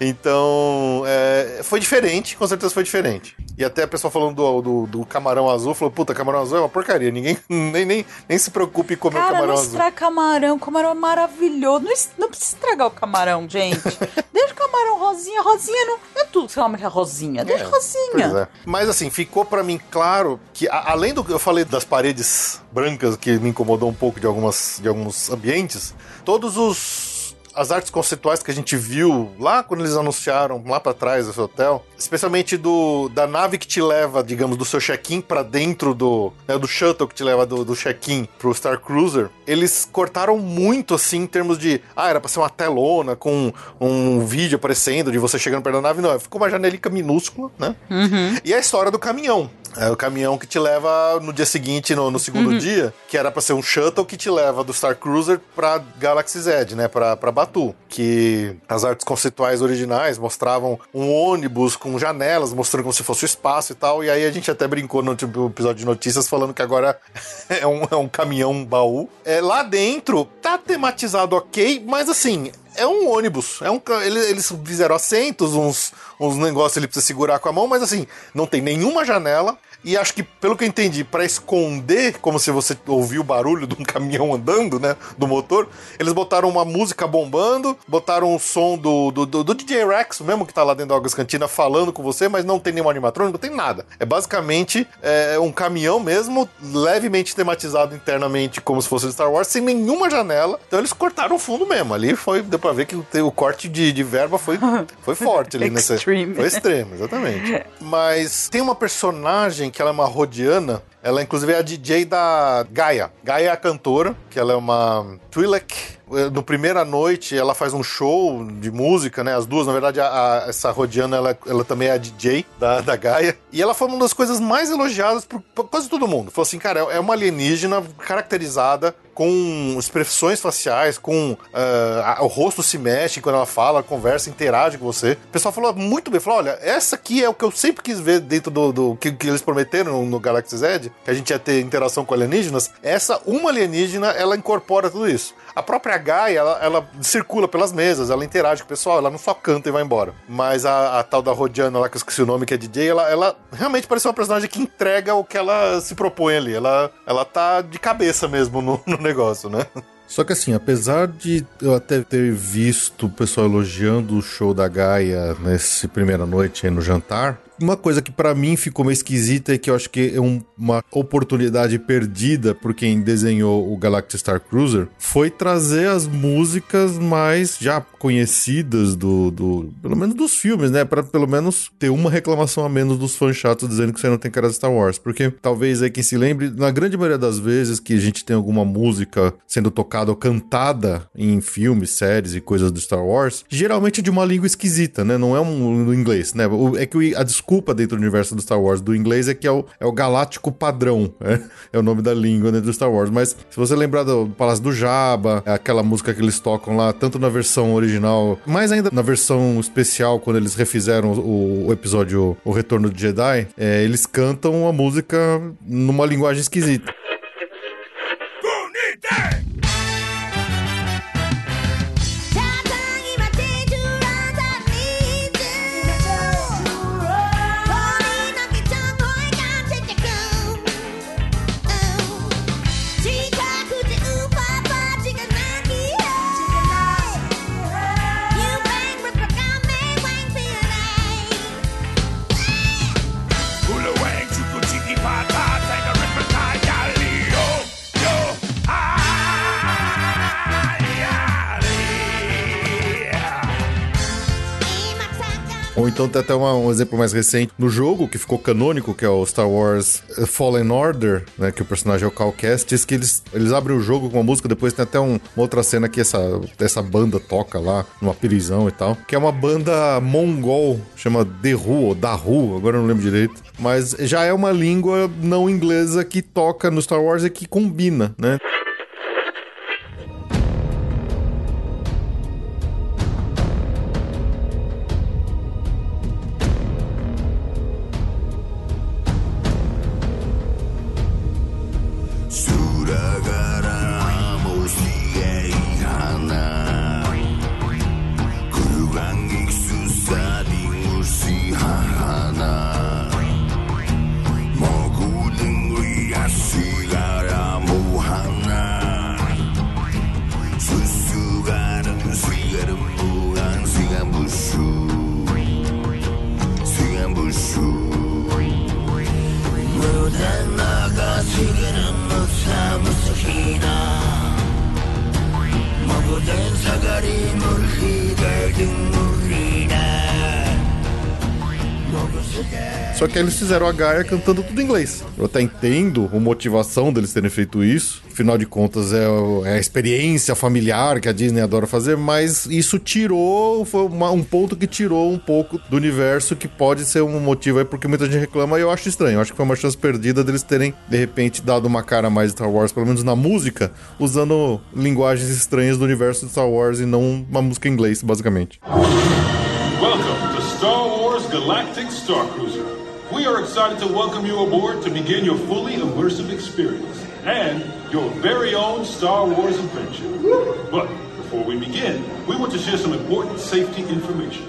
então, é, foi diferente, com certeza foi diferente. E até a pessoa falando do, do, do, camarão azul, falou: puta, camarão azul é uma porcaria, ninguém [laughs] nem, nem, nem se preocupe em comer Cara, camarão não azul. estraga camarão, camarão é maravilhoso. Não, não precisa estragar o camarão, gente. [laughs] Deixa o camarão rosinha, rosinha não, não é tudo que você ama que é rosinha, deixa é, rosinha. É. Mas assim, ficou para mim claro que, a, além do que eu falei das paredes brancas, que me incomodou um pouco de, algumas, de alguns ambientes, todos os as artes conceituais que a gente viu lá quando eles anunciaram lá para trás esse hotel, especialmente do da nave que te leva, digamos, do seu check-in para dentro do né, do shuttle que te leva do, do check-in pro Star Cruiser, eles cortaram muito assim em termos de, ah, era para ser uma telona com um vídeo aparecendo de você chegando perto da nave, não, ficou uma janelica minúscula, né? Uhum. E a história do caminhão, é o caminhão que te leva no dia seguinte, no, no segundo uhum. dia, que era para ser um shuttle que te leva do Star Cruiser pra Galaxy Z, né? Pra, pra Que as artes conceituais originais mostravam um ônibus com janelas, mostrando como se fosse o espaço e tal. E aí a gente até brincou no tipo, episódio de notícias falando que agora [laughs] é um, é um caminhão baú. É, lá dentro tá tematizado ok, mas assim, é um ônibus. É um, eles fizeram assentos, uns, uns negócios ele precisa segurar com a mão, mas assim, não tem nenhuma janela. E acho que, pelo que eu entendi, para esconder, como se você ouviu o barulho de um caminhão andando, né? Do motor, eles botaram uma música bombando, botaram o som do, do, do, do DJ Rex, mesmo que tá lá dentro da Águas Cantina, falando com você, mas não tem nenhum animatrônico, não tem nada. É basicamente é, um caminhão mesmo, levemente tematizado internamente, como se fosse Star Wars, sem nenhuma janela. Então eles cortaram o fundo mesmo. Ali foi, deu pra ver que o, o corte de, de verba foi, [laughs] foi forte ali nessa. Foi extremo, exatamente. [laughs] Mas tem uma personagem que ela é uma rodiana. Ela, inclusive, é a DJ da Gaia. Gaia é a cantora, que ela é uma Twi'lek eh, no primeira noite ela faz um show de música, né? As duas, na verdade, a, a, essa Rodiana, ela, ela também é a DJ da, da Gaia. E ela foi uma das coisas mais elogiadas por, por quase todo mundo. Falou assim, cara, é uma alienígena caracterizada com expressões faciais, com uh, a, o rosto se mexe quando ela fala, conversa, interage com você. O pessoal falou muito bem, falou, olha, essa aqui é o que eu sempre quis ver dentro do, do que, que, eles prometeram no, Galaxy Z, que a gente ia ter interação com alienígenas. Essa, uma alienígena, ela incorpora tudo isso. A própria Gaia, ela, ela, circula pelas mesas, ela interage com o pessoal, ela não só canta e vai embora. Mas a, a tal da Rodiana lá, que eu esqueci o nome, que é DJ, ela, ela realmente parece uma personagem que entrega o que ela se propõe ali. Ela, ela tá de cabeça mesmo no, no negócio, né? Só que assim, apesar de eu até ter visto o pessoal elogiando o show da Gaia nessa primeira noite aí no jantar, uma coisa que para mim ficou meio esquisita e que eu acho que é um, uma oportunidade perdida por quem desenhou o Galactic Star Cruiser foi trazer as músicas mais já conhecidas do, do pelo menos dos filmes, né, para pelo menos ter uma reclamação a menos dos fãs chatos dizendo que você não tem cara de Star Wars, porque talvez aí quem se lembre, na grande maioria das vezes que a gente tem alguma música sendo tocada ou cantada em filmes, séries e coisas do Star Wars, geralmente é de uma língua esquisita, né? Não é um, inglês, né? É que a desculpa dentro do universo do Star Wars do inglês é que é o, é o galáctico padrão, é, é o nome da língua dentro do Star Wars. Mas se você lembrar do Palácio do Jabba, é aquela música que eles tocam lá, tanto na versão original, mais ainda na versão especial, quando eles refizeram o, o episódio O Retorno de Jedi, é, eles cantam a música numa linguagem esquisita. Então tem até uma, um exemplo mais recente no jogo, que ficou canônico, que é o Star Wars Fallen Order, né? Que o personagem é o Cal Kestis, que eles, eles abrem o jogo com uma música, depois tem até um, uma outra cena que essa, essa banda toca lá, numa prisão e tal, que é uma banda mongol, chama The ou Dahu, agora eu não lembro direito. Mas já é uma língua não inglesa que toca no Star Wars e que combina, né? Fizeram a Gaia cantando tudo em inglês. Eu até entendo a motivação deles terem feito isso. Afinal de contas, é, é a experiência familiar que a Disney adora fazer, mas isso tirou, foi uma, um ponto que tirou um pouco do universo que pode ser um motivo aí porque muita gente reclama e eu acho estranho. Eu acho que foi uma chance perdida deles terem, de repente, dado uma cara mais Star Wars, pelo menos na música, usando linguagens estranhas do universo de Star Wars e não uma música em inglês, basicamente. Welcome to Star Wars Galactic Star Cruiser. We are excited to welcome you aboard to begin your fully immersive experience and your very own Star Wars adventure. But before we begin, we want to share some important safety information.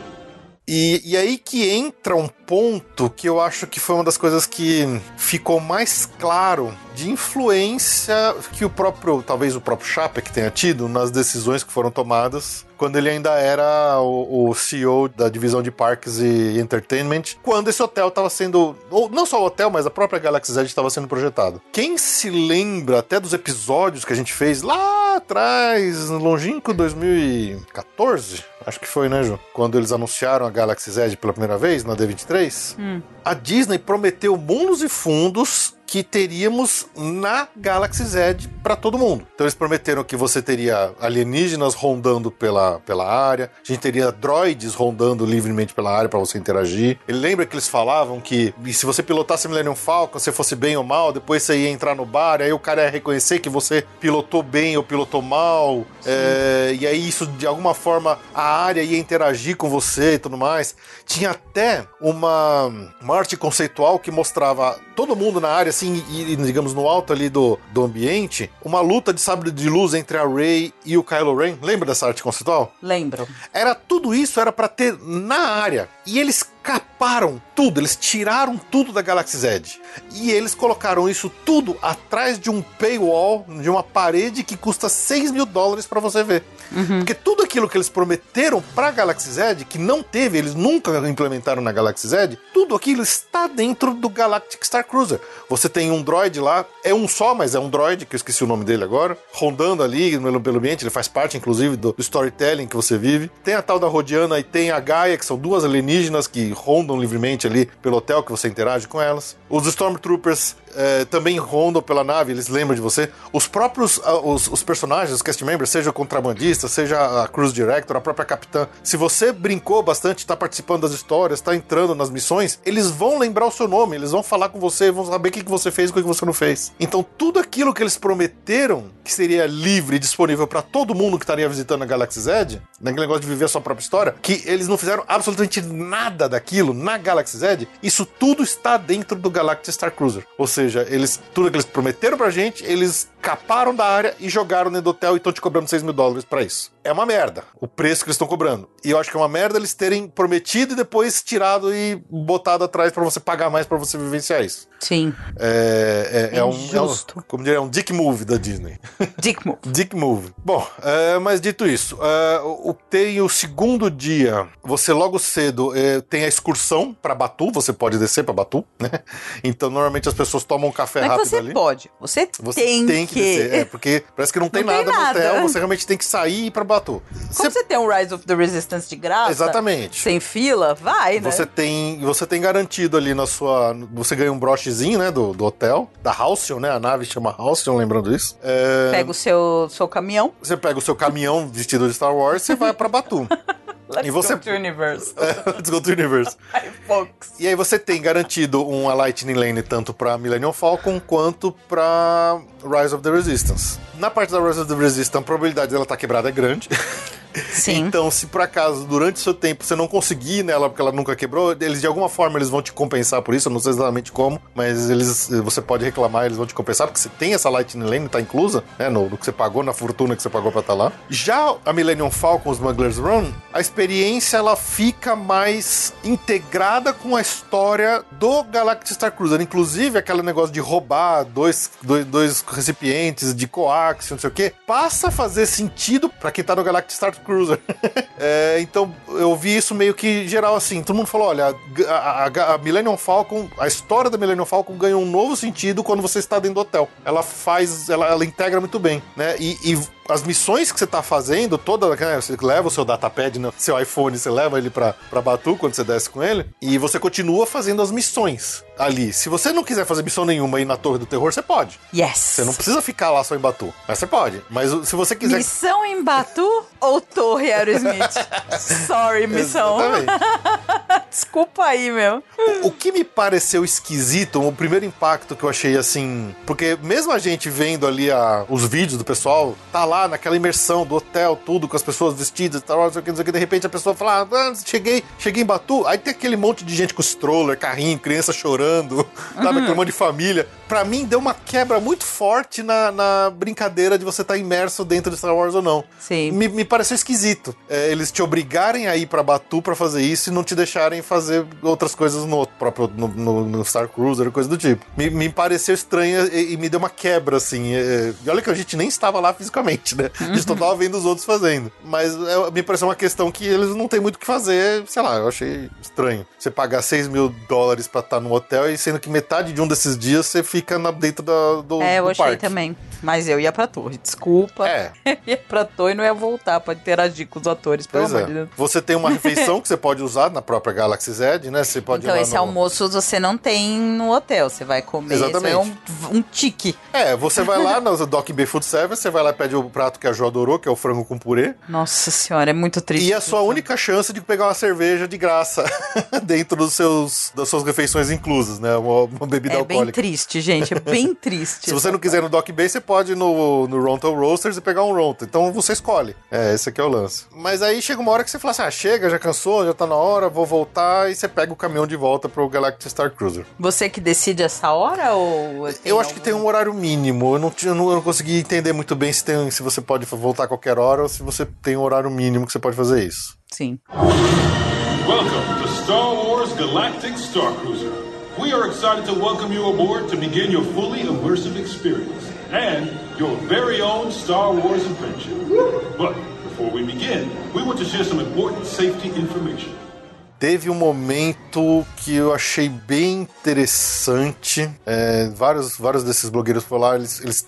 E, e aí que entra um ponto que eu acho que foi uma das coisas que ficou mais claro de influência que o próprio, talvez o próprio Chapek tenha tido nas decisões que foram tomadas quando ele ainda era o, o, CEO da divisão de parques e entertainment, quando esse hotel estava sendo, ou não só o hotel, mas a própria Galaxy Edge estava sendo projetado. Quem se lembra até dos episódios que a gente fez lá atrás, no longínquo 2014, acho que foi, né, Ju? Quando eles anunciaram a Galaxy Edge pela primeira vez, na D23, hum. a Disney prometeu mundos e fundos que teríamos na Galaxy Z para todo mundo. Então eles prometeram que você teria alienígenas rondando pela, pela área, a gente teria droids rondando livremente pela área para você interagir. Ele lembra que eles falavam que se você pilotasse Millennium Falcon, se fosse bem ou mal, depois você ia entrar no bar, aí o cara ia reconhecer que você pilotou bem ou pilotou mal, é, e aí isso de alguma forma a área ia interagir com você e tudo mais. Tinha até uma, uma arte conceitual que mostrava todo mundo na área assim, e, digamos, no alto ali do, do ambiente, uma luta de sabre de luz entre a Rey e o Kylo Ren. Lembra dessa arte conceitual? Lembro. Era tudo isso, era para ter na área. E eles caparam tudo, eles tiraram tudo da Galaxy Z. E eles colocaram isso tudo atrás de um paywall, de uma parede que custa 6 mil dólares para você ver. Uhum. Porque tudo aquilo que eles prometeram pra Galaxy Z, que não teve, eles nunca implementaram na Galaxy Z, tudo aquilo está dentro do Galactic Star Cruiser. Você tem um droid lá, é um só, mas é um droid, que eu esqueci o nome dele agora, rondando ali pelo ambiente, ele faz parte, inclusive, do storytelling que você vive. Tem a tal da Rodiana e tem a Gaia, que são duas alienígenas que rondam livremente ali pelo hotel, que você interage com elas. Os Stormtroopers é, também rondam pela nave, eles lembram de você. Os próprios uh, os, os, personagens, os cast members, seja o contrabandista, seja a cruise director, a própria capitã, se você brincou bastante, está participando das histórias, está entrando nas missões, eles vão lembrar o seu nome, eles vão falar com você, vão saber o que, que você fez e o que, que você não fez. Então, tudo aquilo que eles prometeram que seria livre e disponível para todo mundo que estaria visitando a Galaxy Z, naquele negócio de viver a sua própria história, que eles não fizeram absolutamente nada daquilo na Galaxy Z, isso tudo está dentro do Galactic Star Cruiser. Ou seja, seja, eles tudo que eles prometeram pra gente, eles caparam da área e jogaram dentro do hotel e estão te cobrando 6 mil dólares pra isso. É uma merda o preço que eles estão cobrando. E eu acho que é uma merda eles terem prometido e depois tirado e botado atrás para você pagar mais para você vivenciar isso. Sim. É, é, é, um, é um, Como diria, é um dick move da Disney. [laughs] Dick move. dick move. Bom, é, mas dito isso, é, o, tem o segundo dia, você logo cedo é, tem a excursão para Batu, você pode descer para Batu, né? Então normalmente as pessoas tomam um café Não rápido você ali. pode, você, você tem, tem que. descer. É, porque parece que não tem não nada tem no hotel, você realmente tem que sair e ir pra Batu. Como você... você tem um Rise of the Resistance de graça? Exatamente. Sem fila, vai, né? Você tem, você tem garantido ali na sua. Você ganha um brochezinho, né? Do, do hotel, da Halcyon, né? A nave chama Halcyon, lembrando isso. É... Pega o seu, seu caminhão. Você pega o seu caminhão vestido de Star Wars e vai pra Batu. [laughs] Let's e você... go to universe. [laughs] Let's go to universe. [laughs] e aí você tem garantido uma Lightning Lane tanto para Millennium Falcon quanto para Rise of the Resistance. Na parte da Rise of the Resistance, a probabilidade dela estar tá quebrada é grande. [laughs] Sim. Então, se por acaso, durante o seu tempo, você não conseguir nela porque ela nunca quebrou, eles de alguma forma eles vão te compensar por isso, eu não sei exatamente como, mas eles você pode reclamar, eles vão te compensar, porque você tem essa Lightning Lane, tá inclusa, né, no, no que você pagou, na fortuna que você pagou pra estar tá lá. Já a Millennium Falcon, Smuggler's Run, a experiência ela fica mais integrada com a história do Galactic Star Cruiser, inclusive aquele negócio de roubar dois, dois, dois recipientes de coax, não sei o que, passa a fazer sentido para quem tá no Galactic Star Cruiser. [laughs] é, então eu vi isso meio que geral assim. Todo mundo falou: olha, a, a, a, Millennium Falcon, a história da Millennium Falcon ganhou um novo sentido quando você está dentro do hotel. Ela faz, ela, ela integra muito bem, né? E, e as missões que você tá fazendo, toda, né, você leva o seu datapad, no seu iPhone, você leva ele pra, pra Batu quando você desce com ele, e você continua fazendo as missões ali. Se você não quiser fazer missão nenhuma aí na Torre do Terror, você pode. Yes. Você não precisa ficar lá só em Batu, mas você pode. Mas se você quiser... Missão em Batu ou Torre Aerosmith? [laughs] Sorry, missão. [laughs] Desculpa aí, meu. O, o que me pareceu esquisito, o primeiro impacto que eu achei assim... Porque mesmo a gente vendo ali a, os vídeos do pessoal, tá lá naquela imersão do hotel, tudo, com as pessoas vestidas tal, não sei o que, não sei o que, de repente a pessoa fala, ah, cheguei, cheguei em Batu, aí tem aquele monte de gente com stroller, carrinho, criança chorando, uhum. [laughs] sabe, aquele monte de família para mim deu uma quebra muito forte na, na brincadeira de você estar tá imerso dentro de Star Wars ou não. Sim. Me, me pareceu esquisito. É, eles te obrigarem a ir pra Batu para fazer isso e não te deixarem fazer outras coisas no próprio no, no, no Star Cruiser, coisa do tipo. Me, me pareceu estranho e, e, me deu uma quebra, assim. É, e olha que a gente nem estava lá fisicamente, né? A gente uhum. tava vendo os outros fazendo. Mas é, me pareceu uma questão que eles não têm muito o que fazer, sei lá, eu achei estranho. Você pagar 6 mil dólares pra estar no hotel e sendo que metade de um desses dias você fica na, dentro da, do, é, eu do achei parque. também. Mas eu ia pra torre, desculpa. É. [laughs] Eu ia pra torre e não ia voltar pra interagir com os atores, pelo pois amor é. de Deus. Você tem uma [laughs] refeição que você pode usar na própria Galaxy Z, né? Você pode então, esse no... almoço você não tem no hotel, você vai comer. Exatamente. É um, um tique. É, você vai lá [laughs] no Doc Bay Food Service, você vai lá e pede o prato que a Jo adorou, que é o frango com purê. Nossa senhora, é muito triste. E é a sua única chance de pegar uma cerveja de graça dentro dos seus, das suas refeições inclusas, né? Uma, uma bebida é alcoólica. É bem triste, gente, é bem [laughs] triste. Se você não quiser no Doc Bay, você pode ir no, no Ronto Roasters e pegar um Ronto. Então você escolhe. É, esse aqui é o lance. Mas aí chega uma hora que você fala assim: ah, chega, já cansou, já tá na hora, vou voltar. E você pega o caminhão de volta pro Galactic Star Cruiser. Você que decide essa hora ou. Eu acho algum... que tem um horário mínimo. Eu não, eu não, eu não consegui entender muito bem se, tem, se você pode voltar a qualquer hora ou se você tem um horário mínimo que você pode fazer isso. Sim. Welcome to Star Wars Galactic Star Cruiser. We are excited to welcome you aboard to begin your fully immersive experience and your very own Star Wars adventure. But before we begin, we want to share some important safety information. Teve um momento que eu achei bem interessante. É, vários, vários desses blogueiros foram lá, eles, eles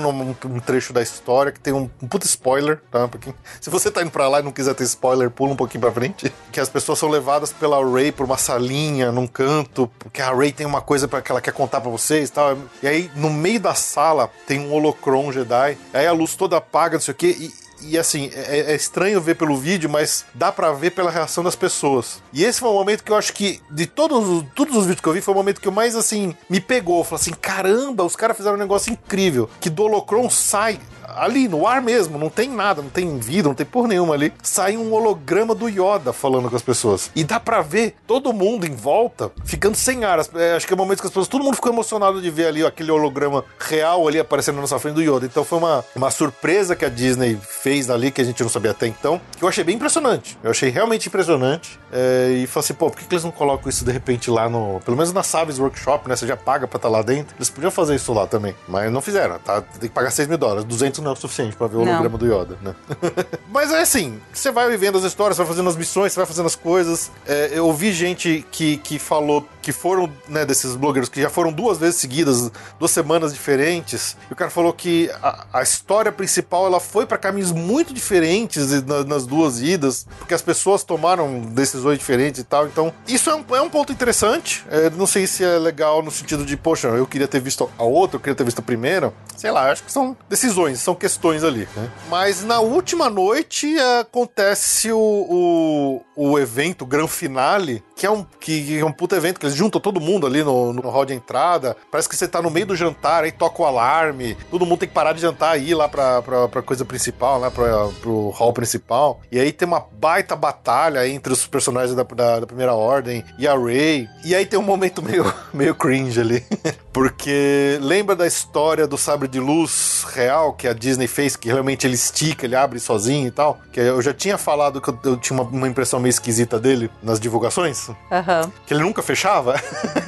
num um trecho da história que tem um, um puta spoiler, tá? Porque se você tá indo pra lá e não quiser ter spoiler, pula um pouquinho pra frente. Que as pessoas são levadas pela Ray por uma salinha, num canto, porque a Ray tem uma coisa para que ela quer contar para vocês e tal. E aí, no meio da sala, tem um holocron Jedi. Aí a luz toda apaga, não sei o quê. E, e assim, é, é, estranho ver pelo vídeo, mas dá para ver pela reação das pessoas. E esse foi um momento que eu acho que, de todos, todos os vídeos que eu vi, foi o momento que eu mais, assim, me pegou. Falei assim, caramba, os caras fizeram um negócio incrível. Que do sai ali no ar mesmo, não tem nada, não tem vida, não tem por nenhuma ali. Sai um holograma do Yoda falando com as pessoas. E dá para ver todo mundo em volta ficando sem ar. É, acho que é o momento que as pessoas, todo mundo ficou emocionado de ver ali aquele holograma real ali aparecendo na nossa frente do Yoda. Então foi uma, uma surpresa que a Disney fez ali, que a gente não sabia até então, que eu achei bem impressionante. Eu achei realmente impressionante. É, e falei assim, pô, por que, que, eles não colocam isso de repente lá no. Pelo menos na Saves Workshop, né? Você já paga pra estar tá lá dentro. Eles podiam fazer isso lá também. Mas não fizeram, tá? Tem que pagar 6 mil dólares. 200 não é o suficiente para ver o holograma do Yoda, né? [laughs] Mas é assim, você vai vivendo as histórias, você vai fazendo as missões, você vai fazendo as coisas. É, eu ouvi gente que, que falou que foram, né, desses blogueiros que já foram duas vezes seguidas, duas semanas diferentes. E o cara falou que a, a história principal ela foi para caminhos muito diferentes na, nas duas idas, porque as pessoas tomaram decisões diferentes e tal. Então, isso é um, é um ponto interessante. É, não sei se é legal no sentido de, poxa, eu queria ter visto a outra, eu queria ter visto a primeira. Sei lá, acho que são decisões, são questões ali. Né? Mas na última noite acontece o, o, o evento, o gran finale, que é um, que é um puto evento que eles juntam todo mundo ali no, no hall de entrada. Parece que você tá no meio do jantar, aí toca o alarme. Todo mundo tem que parar de jantar e ir lá pra, pra, pra coisa principal, lá pra, pro hall principal. E aí tem uma baita batalha entre os personagens da, da, da primeira ordem e a Rey. E aí tem um momento meio, [laughs] meio cringe ali. [laughs] Porque lembra da história do sabre de luz real que a Disney fez, que realmente ele estica, ele abre sozinho e tal? Que eu já tinha falado que eu, eu tinha uma, uma, impressão meio esquisita dele nas divulgações. Uhum. Que ele nunca fechava.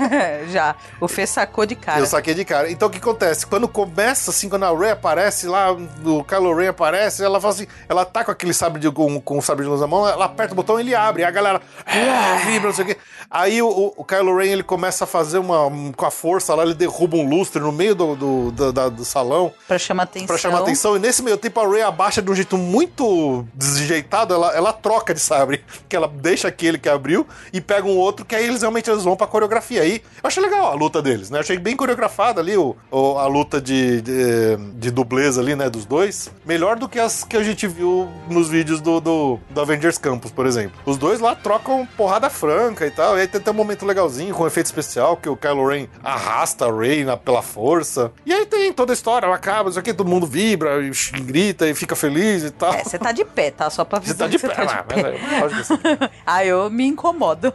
[laughs] já. O Fê sacou de cara. Eu saquei de cara. Então o que acontece? Quando começa, assim, quando a Rey aparece lá, o Kylo Ren aparece, ela fala assim, ela tá com aquele sabre de, com, com o sabre de luz na mão, ela aperta o botão e ele abre. A galera ah, vibra, não sei o quê. Aí o, o Kylo Ren, ele começa a fazer uma, com a força lá, ele derruba um lustre no meio do, do, do, do, do salão. Pra chamar atenção. Pra chamar atenção. E nesse meio tempo a Rey abaixa de um jeito muito desjeitado, ela, ela troca de sabre. [laughs] Que ela deixa aquele que abriu e pega um outro, que aí eles realmente eles vão pra coreografia. Aí eu achei legal a luta deles, né? Eu achei bem coreografada ali o, o a luta de, de, de, dublês ali, né? Dos dois. Melhor do que as que a gente viu nos vídeos do, do, do Avengers Campus, por exemplo. Os dois lá trocam porrada franca e tal. Aí tem até um momento legalzinho com um efeito especial que o Kylo Ren arrasta a Rey na, pela força. E aí tem toda a história, ela acaba, isso aqui, todo mundo vibra, e grita e fica feliz e tal. É, você tá de pé, tá? Só pra Você tá de pé, tá de pé. [laughs] ah, eu me incomodo.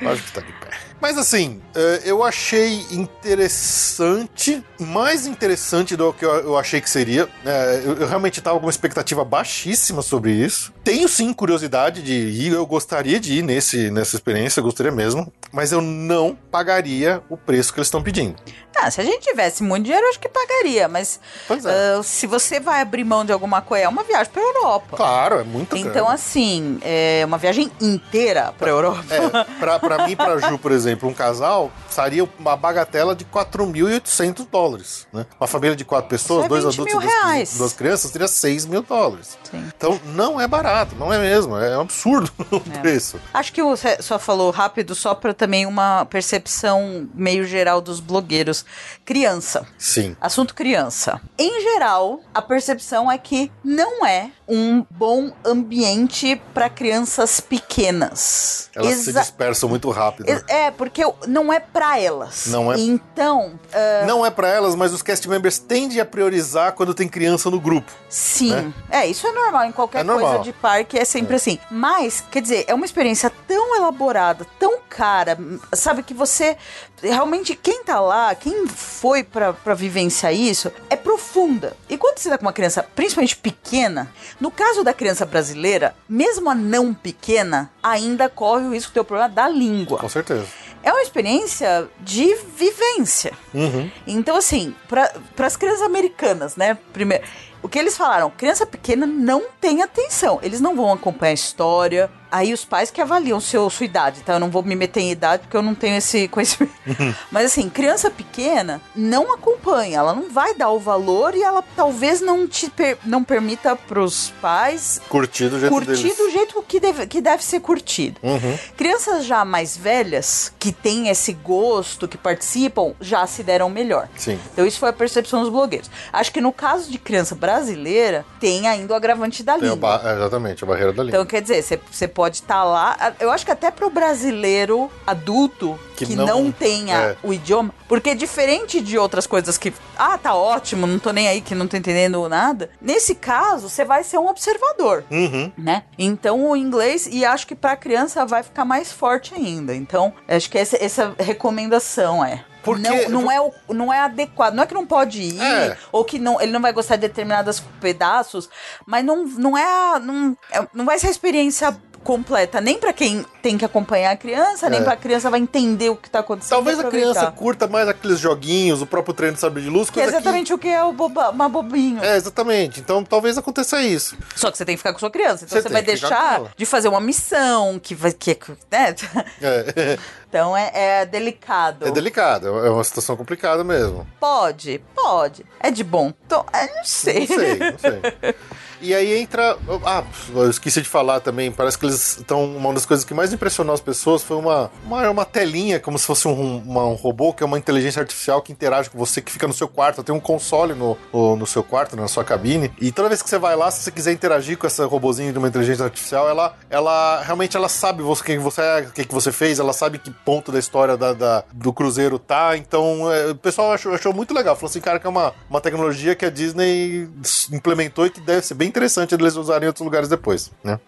Lógico que tá de pé. Mas assim, eh, eu achei interessante, mais interessante do que eu achei que seria. Eh, eu realmente estava com uma expectativa baixíssima sobre isso. Tenho sim curiosidade de ir, eu gostaria de ir nesse, nessa experiência, gostaria mesmo, mas eu não pagaria o preço que eles estão pedindo. Ah, se a gente tivesse muito dinheiro, eu acho que pagaria, mas é. uh, se você vai abrir mão de alguma coisa, é uma viagem pra Europa. Claro, é muito Então, grande. assim, é uma viagem inteira pra Europa. É, [laughs] pra, pra mim e pra Ju, por exemplo, um casal, seria uma bagatela de 4.800 dólares, né? Uma família de quatro pessoas, é dois adultos e duas, duas, crianças, seria 6 mil dólares. Sim. Então, não é barato, não é mesmo, é um absurdo [laughs] o é. preço. Acho que você só falou rápido, só pra também uma percepção meio geral dos blogueiros criança. Sim. Assunto criança. Em geral, a percepção é que não é um bom ambiente para crianças pequenas. Elas Exa se dispersam muito rápido. É, porque não é para elas. Não é. Então. Uh... Não é para elas, mas os cast members tendem a priorizar quando tem criança no grupo. Sim. Né? É, isso é normal em qualquer é normal. coisa de parque, é sempre é. assim. Mas, quer dizer, é uma experiência tão elaborada, tão cara, sabe, que você realmente, quem tá lá, quem foi para vivenciar isso, é profunda. E quando você tá com uma criança, principalmente pequena, no caso da criança brasileira, mesmo a não pequena, ainda corre o risco de ter o problema da língua. Com certeza é uma experiência de vivência. Uhum. Então, assim, para as crianças americanas, né? Primeiro, o que eles falaram? Criança pequena não tem atenção. Eles não vão acompanhar a história, Aí os pais que avaliam seu, sua idade, tá? Eu não vou me meter em idade porque eu não tenho esse [laughs] conhecimento. [laughs] Mas assim, criança pequena não acompanha, ela não vai dar o valor e ela talvez não te per, não permita pros pais curtir do jeito curtir deles. do jeito que deve, que deve ser curtido. Uhum. Crianças já mais velhas, que têm esse gosto, que participam, já se deram melhor. Sim. Então isso foi a percepção dos blogueiros. Acho que no caso de criança brasileira, tem ainda o agravante da tem língua. A exatamente, a barreira da língua. Então quer dizer, você pode estar tá lá. Eu acho que até pro brasileiro adulto que, que não, não, tenha é. o idioma, porque diferente de outras coisas que, ah, tá ótimo, não tô nem aí que não tô entendendo nada. Nesse caso, você vai ser um observador, uhum. né? Então o inglês e acho que para criança vai ficar mais forte ainda. Então, acho que essa, essa recomendação é porque... Não, não, é, não é adequado. Não é que não pode ir, é. ou que não, ele não vai gostar de determinados pedaços, mas não, não é. Não, é, não vai ser a experiência completa, nem para quem tem que acompanhar a criança, é. nem pra criança vai entender o que tá acontecendo. Talvez a criança curta mais aqueles joguinhos, o próprio treino de sabre de luz. Que é exatamente que... o que é o boba, uma bobinho. É, exatamente. Então talvez aconteça isso. Só que você tem que ficar com sua criança. Então você, você vai deixar de fazer uma missão que vai. Que, né? É. [laughs] Então é, é, delicado. É delicado, é uma situação complicada mesmo. Pode, pode. É de bom. Então, é, não sei. Não sei, não sei. [laughs] E aí entra. Ah, eu esqueci de falar também. Parece que eles estão. Uma das coisas que mais impressionou as pessoas foi uma, uma, uma telinha, como se fosse um, uma, um robô, que é uma inteligência artificial que interage com você, que fica no seu quarto. Tem um console no, no, seu quarto, na sua cabine. E toda vez que você vai lá, se você quiser interagir com essa robozinho de uma inteligência artificial, ela, ela realmente ela sabe você, quem você é, o que, que você fez, ela sabe que ponto da história da, da do cruzeiro tá. Então, é, o pessoal achou, achou muito legal. Falou assim, cara, que é uma, uma tecnologia que a Disney implementou e que deve ser bem interessante eles usarem em outros lugares depois, né?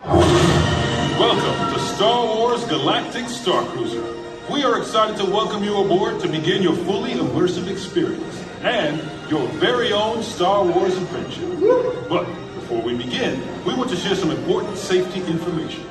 Welcome to Star Wars Galactic Star Cruiser. We are excited to welcome you aboard to begin your fully immersive experience and your very own Star Wars adventure. But before we begin, we want to share some important safety information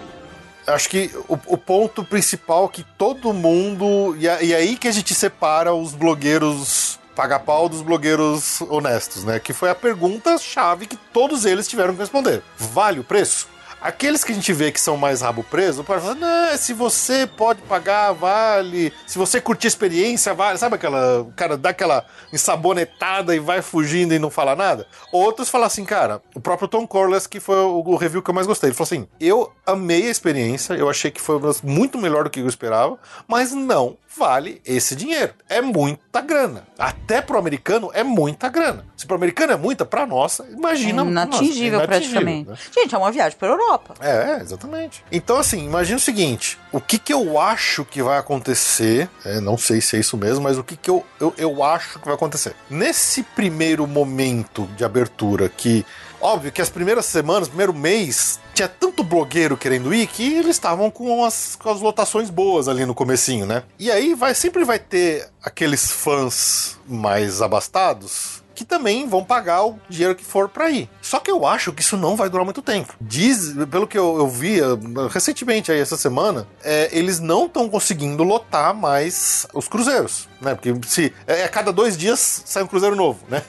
acho que o, o, ponto principal que todo mundo. E, e aí que a gente separa os blogueiros paga pau dos blogueiros honestos, né? Que foi a pergunta-chave que todos eles tiveram que responder. Vale o preço? Aqueles que a gente vê que são mais rabo preso, pode falar, não, se você pode pagar, vale. Se você curtir a experiência, vale. Sabe aquela. O cara dá aquela ensabonetada e vai fugindo e não fala nada? Outros falam assim, cara, o próprio Tom Corliss, que foi o, o review que eu mais gostei, ele falou assim: eu amei a experiência, eu achei que foi muito melhor do que eu esperava, mas não vale esse dinheiro. É muita grana. Até pro americano é muita grana. Se pro americano é muita, pra nós, imagina. É inatingível, nossa, é praticamente. Né? Gente, é uma viagem pra Europa. É, exatamente. Então, assim, imagina o seguinte: o que que eu acho que vai acontecer, é, não sei se é isso mesmo, mas o que que eu, eu, eu acho que vai acontecer. Nesse primeiro momento de abertura que Óbvio que as primeiras semanas, primeiro mês, tinha tanto blogueiro querendo ir que eles estavam com as, com as lotações boas ali no comecinho, né? E aí aí vai sempre vai ter aqueles fãs mais abastados que também vão pagar o dinheiro que for para ir. Só que eu acho que isso não vai durar muito tempo. Diz, pelo que eu, eu vi recentemente aí essa semana, é, eles não estão conseguindo lotar mais os cruzeiros, né? Porque se é, a cada dois dias sai um cruzeiro novo, né?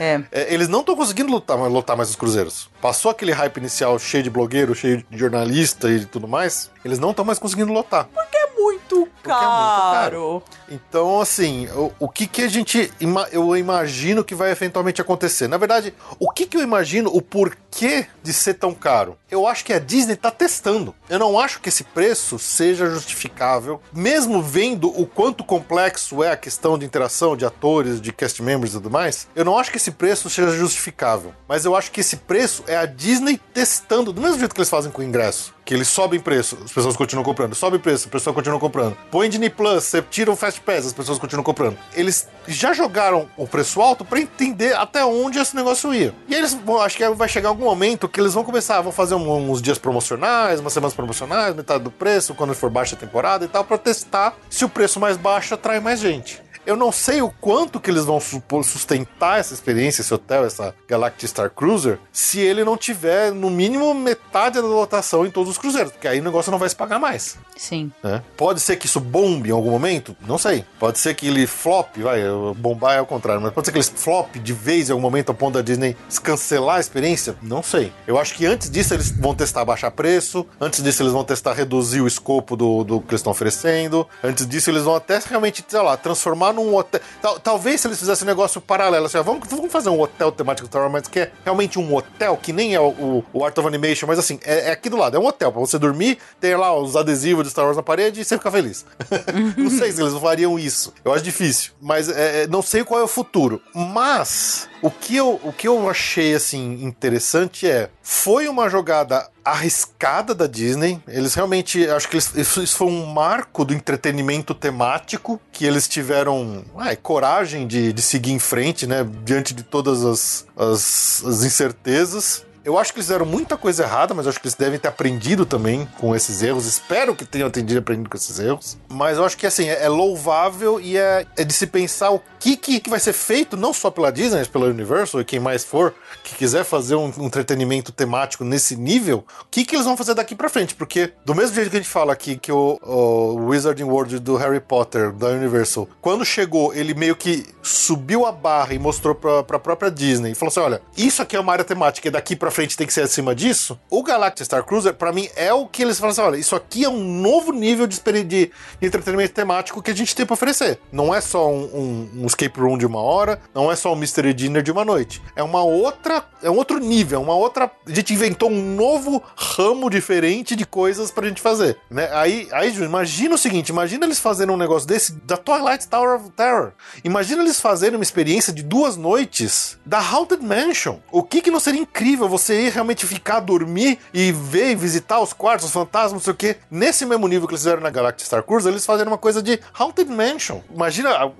É. [laughs] é eles não estão conseguindo lotar, lotar mais os cruzeiros. Passou aquele hype inicial cheio de blogueiro, cheio de jornalista e tudo mais, eles não estão mais conseguindo lotar. Porque é muito caro. É muito caro. Então, assim, o, o que que a gente. Eu imagino que vai eventualmente acontecer. Na verdade, o que que eu imagino, o porquê de ser tão caro? Eu acho que a Disney tá testando. Eu não acho que esse preço seja justificável, mesmo vendo o quanto complexo é a questão de interação de atores, de cast members e tudo mais. Eu não acho que esse preço seja justificável. Mas eu acho que esse preço é a Disney testando, do mesmo jeito que eles fazem com o ingresso que eles sobem preço, as pessoas continuam comprando. Sobe preço, a pessoa continua comprando. Põe Disney Plus, você tira o Fast Pass, as pessoas continuam comprando. Eles já jogaram o preço alto para entender até onde esse negócio ia. E eles, bom, acho que vai chegar algum momento que eles vão começar, vão fazer uns dias promocionais, umas semanas promocionais, metade do preço, quando for baixa temporada e tal, para testar se o preço mais baixo atrai mais gente. Eu não sei o quanto que eles vão sustentar essa experiência, esse hotel, essa Galactic Star Cruiser, se ele não tiver no mínimo metade da lotação em todos os cruzeiros, porque aí o negócio não vai se pagar mais. Sim. Né? Pode ser que isso bombe em algum momento? Não sei. Pode ser que ele flop, vai, bombar é ao contrário, mas pode ser que ele flop de vez em algum momento a ponto da Disney cancelar a experiência? Não sei. Eu acho que antes disso eles vão testar baixar preço, antes disso eles vão testar reduzir o escopo do, do que eles estão oferecendo, antes disso eles vão até realmente, sei lá, transformar num hotel. Tal, talvez se eles fizessem um negócio paralelo, assim, ó, vamos, vamos fazer um hotel temático Star Wars, mas que é realmente um hotel, que nem é o, o Art of Animation, mas assim, é, é, aqui do lado, é um hotel pra você dormir, ter lá os adesivos de Star Wars na parede e você ficar feliz. [laughs] não sei se eles fariam isso. Eu acho difícil. Mas é, é, não sei qual é o futuro. Mas o que eu, o que eu achei assim interessante é foi uma jogada arriscada da Disney. Eles realmente, acho que eles, isso, isso, foi um marco do entretenimento temático que eles tiveram coragem de, de seguir em frente, né, diante de todas as, as, as incertezas. Eu acho que eles fizeram muita coisa errada, mas eu acho que eles devem ter aprendido também com esses erros. Espero que tenham atendido aprendido com esses erros. Mas eu acho que assim, é, é louvável e é, é, de se pensar o que, que, que, vai ser feito, não só pela Disney, mas pela Universal e quem mais for, que quiser fazer um, um entretenimento temático nesse nível, o que, que eles vão fazer daqui pra frente? Porque, do mesmo jeito que a gente fala aqui que o, o Wizarding World do Harry Potter, da Universal, quando chegou, ele meio que subiu a barra e mostrou pra, pra própria Disney e falou assim: olha, isso aqui é uma área temática e daqui pra pra frente tem que ser acima disso, o Galactic Star Cruiser, para mim, é o que eles falam assim: olha, isso aqui é um novo nível de, de, entretenimento temático que a gente tem pra oferecer. Não é só um, um, um, escape room de uma hora, não é só um mystery dinner de uma noite. É uma outra, é um outro nível, é uma outra. A gente inventou um novo ramo diferente de coisas pra gente fazer, né? Aí, aí imagina o seguinte: imagina eles fazendo um negócio desse da Twilight Tower of Terror. Imagina eles fazendo uma experiência de duas noites da Haunted Mansion. O que que não seria incrível você você ir realmente ficar, dormir e ver e visitar os quartos, os fantasmas, não sei o quê. Nesse mesmo nível que eles fizeram na Galactic Star Cruiser, eles fazem uma coisa de Haunted Mansion. Imagina, a,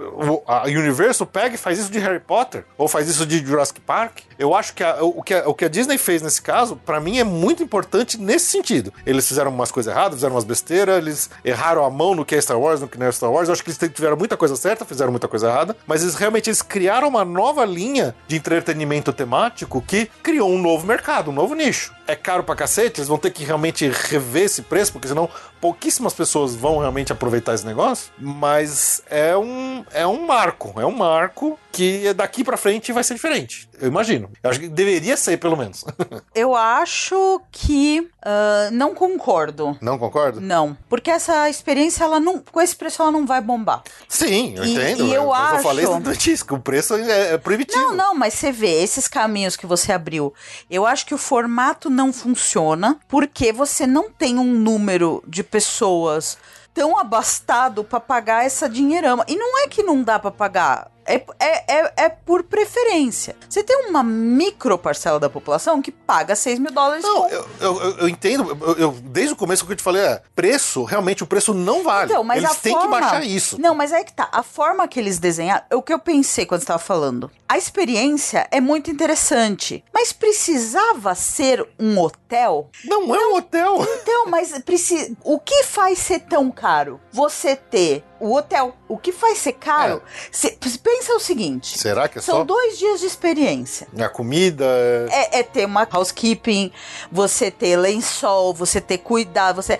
a Universal pega e faz isso de Harry Potter, ou faz isso de Jurassic Park. Eu acho que a, o, que a, o que a Disney fez nesse caso, para mim, é muito importante nesse sentido. Eles fizeram umas coisas erradas, fizeram umas besteiras, eles erraram a mão no que é Star Wars, no que não é Star Wars. Eu acho que eles tiveram muita coisa certa, fizeram muita coisa errada, mas eles realmente eles criaram uma nova linha de entretenimento temático que criou um novo mercado, um novo nicho. É caro pra cacete, eles vão ter que realmente rever esse preço, porque senão pouquíssimas pessoas vão realmente aproveitar esse negócio, mas é um, é um marco, é um marco que daqui para frente vai ser diferente. Eu imagino. Eu acho que deveria ser, pelo menos. [laughs] eu acho que uh, não concordo. Não concordo? Não. Porque essa experiência, ela não. Com esse preço, ela não vai bombar. Sim, eu e, entendo. E eu, eu acho. Eu falei exatamente que o preço é, é proibitivo. Não, não, mas você vê esses caminhos que você abriu. Eu acho que o formato não funciona porque você não tem um número de pessoas tão abastado para pagar essa dinheirama. E não é que não dá para pagar. É, é, é, é, por preferência. Você tem uma micro parcela da população que paga 6 mil dólares. Não, eu, eu, eu, entendo. Eu, eu, desde o começo o que eu te falei é: preço, realmente o preço não vale. Então, mas eles têm forma... que baixar isso. Não, mas é que tá. A forma que eles desenharam, é o que eu pensei quando estava falando. A experiência é muito interessante, mas precisava ser um hotel? Não é um hotel. Então, mas preci... o que faz ser tão caro? Você ter o hotel. O que faz ser caro? Cê- pensa o seguinte: Será que é são só dois dias de experiência. a comida? é- É, é ter uma housekeeping, você ter lençol, você ter cuidado, você.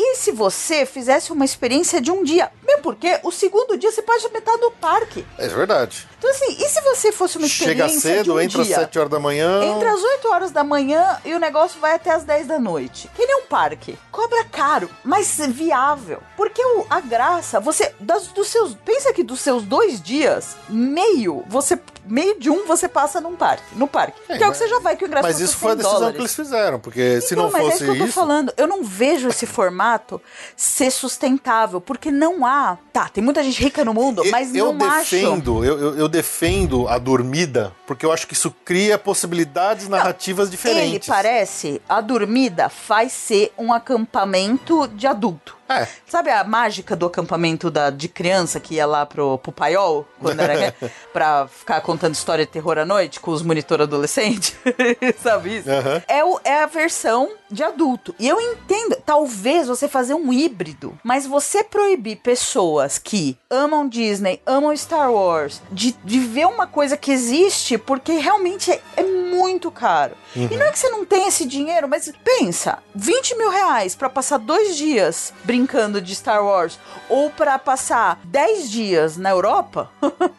E se você fizesse uma experiência de um dia? Mesmo porque o segundo dia você pode metade do parque. É verdade. Então, assim, e se você fosse uma Chega experiência de cedo, um entra dia? às 7 horas da manhã. Entre as 8 horas da manhã e o negócio vai até as 10 da noite. Que nem um parque. Cobra caro, mas viável. Porque o- a graça, você. Das, dos seus. Pensa que dos seus dois dias, meio, você. Meio de um você passa num parque. No parque. É, que é o que você já vai que o ingresso Mas isso foi a 100 decisão dólares. que eles fizeram, porque se Então, não mas é fosse isso que eu tô isso. falando. Eu não vejo esse formato ser sustentável, porque não há. Tá, tem muita gente rica no mundo, Eu- mas eu não acho. defendo, eu, eu, eu defendo a dormida, porque eu acho que isso cria possibilidades narrativas diferentes. Ele parece, a dormida faz ser um acampamento de adulto. É. Sabe a mágica do acampamento da, de criança que ia lá pro, pro paiol, quando era [laughs] pra ficar contando história de terror à noite com os monitor adolescentes? [laughs] Sabe isso? Aham. É, o, é a versão de adulto. E eu entendo, talvez você fazer um híbrido, mas você proibir pessoas que amam Disney, amam Star Wars, de, de ver uma coisa que existe, porque realmente é, é muito caro. E não é que você não tem esse dinheiro, mas pensa, 20 mil reais pra passar dois dias brincando de Star Wars, ou pra passar 10 dias na Europa,